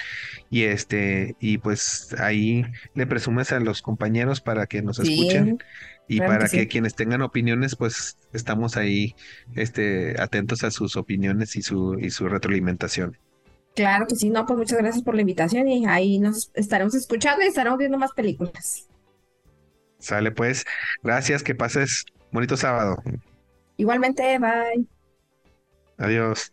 y este y pues ahí le presumes a los compañeros para que nos escuchen y para que, quienes tengan opiniones, pues estamos ahí este, atentos a sus opiniones y su, y su retroalimentación. Claro que sí, no, pues muchas gracias por la invitación y ahí nos estaremos escuchando y estaremos viendo más películas. Sale pues, gracias, que pases bonito sábado. Igualmente, bye. Adiós.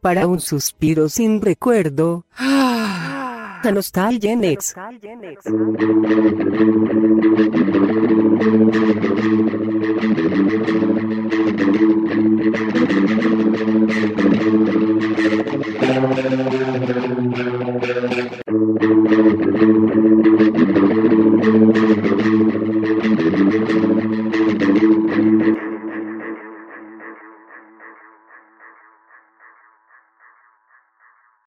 Para un suspiro sin recuerdo. Ah. La nostalgia en ex.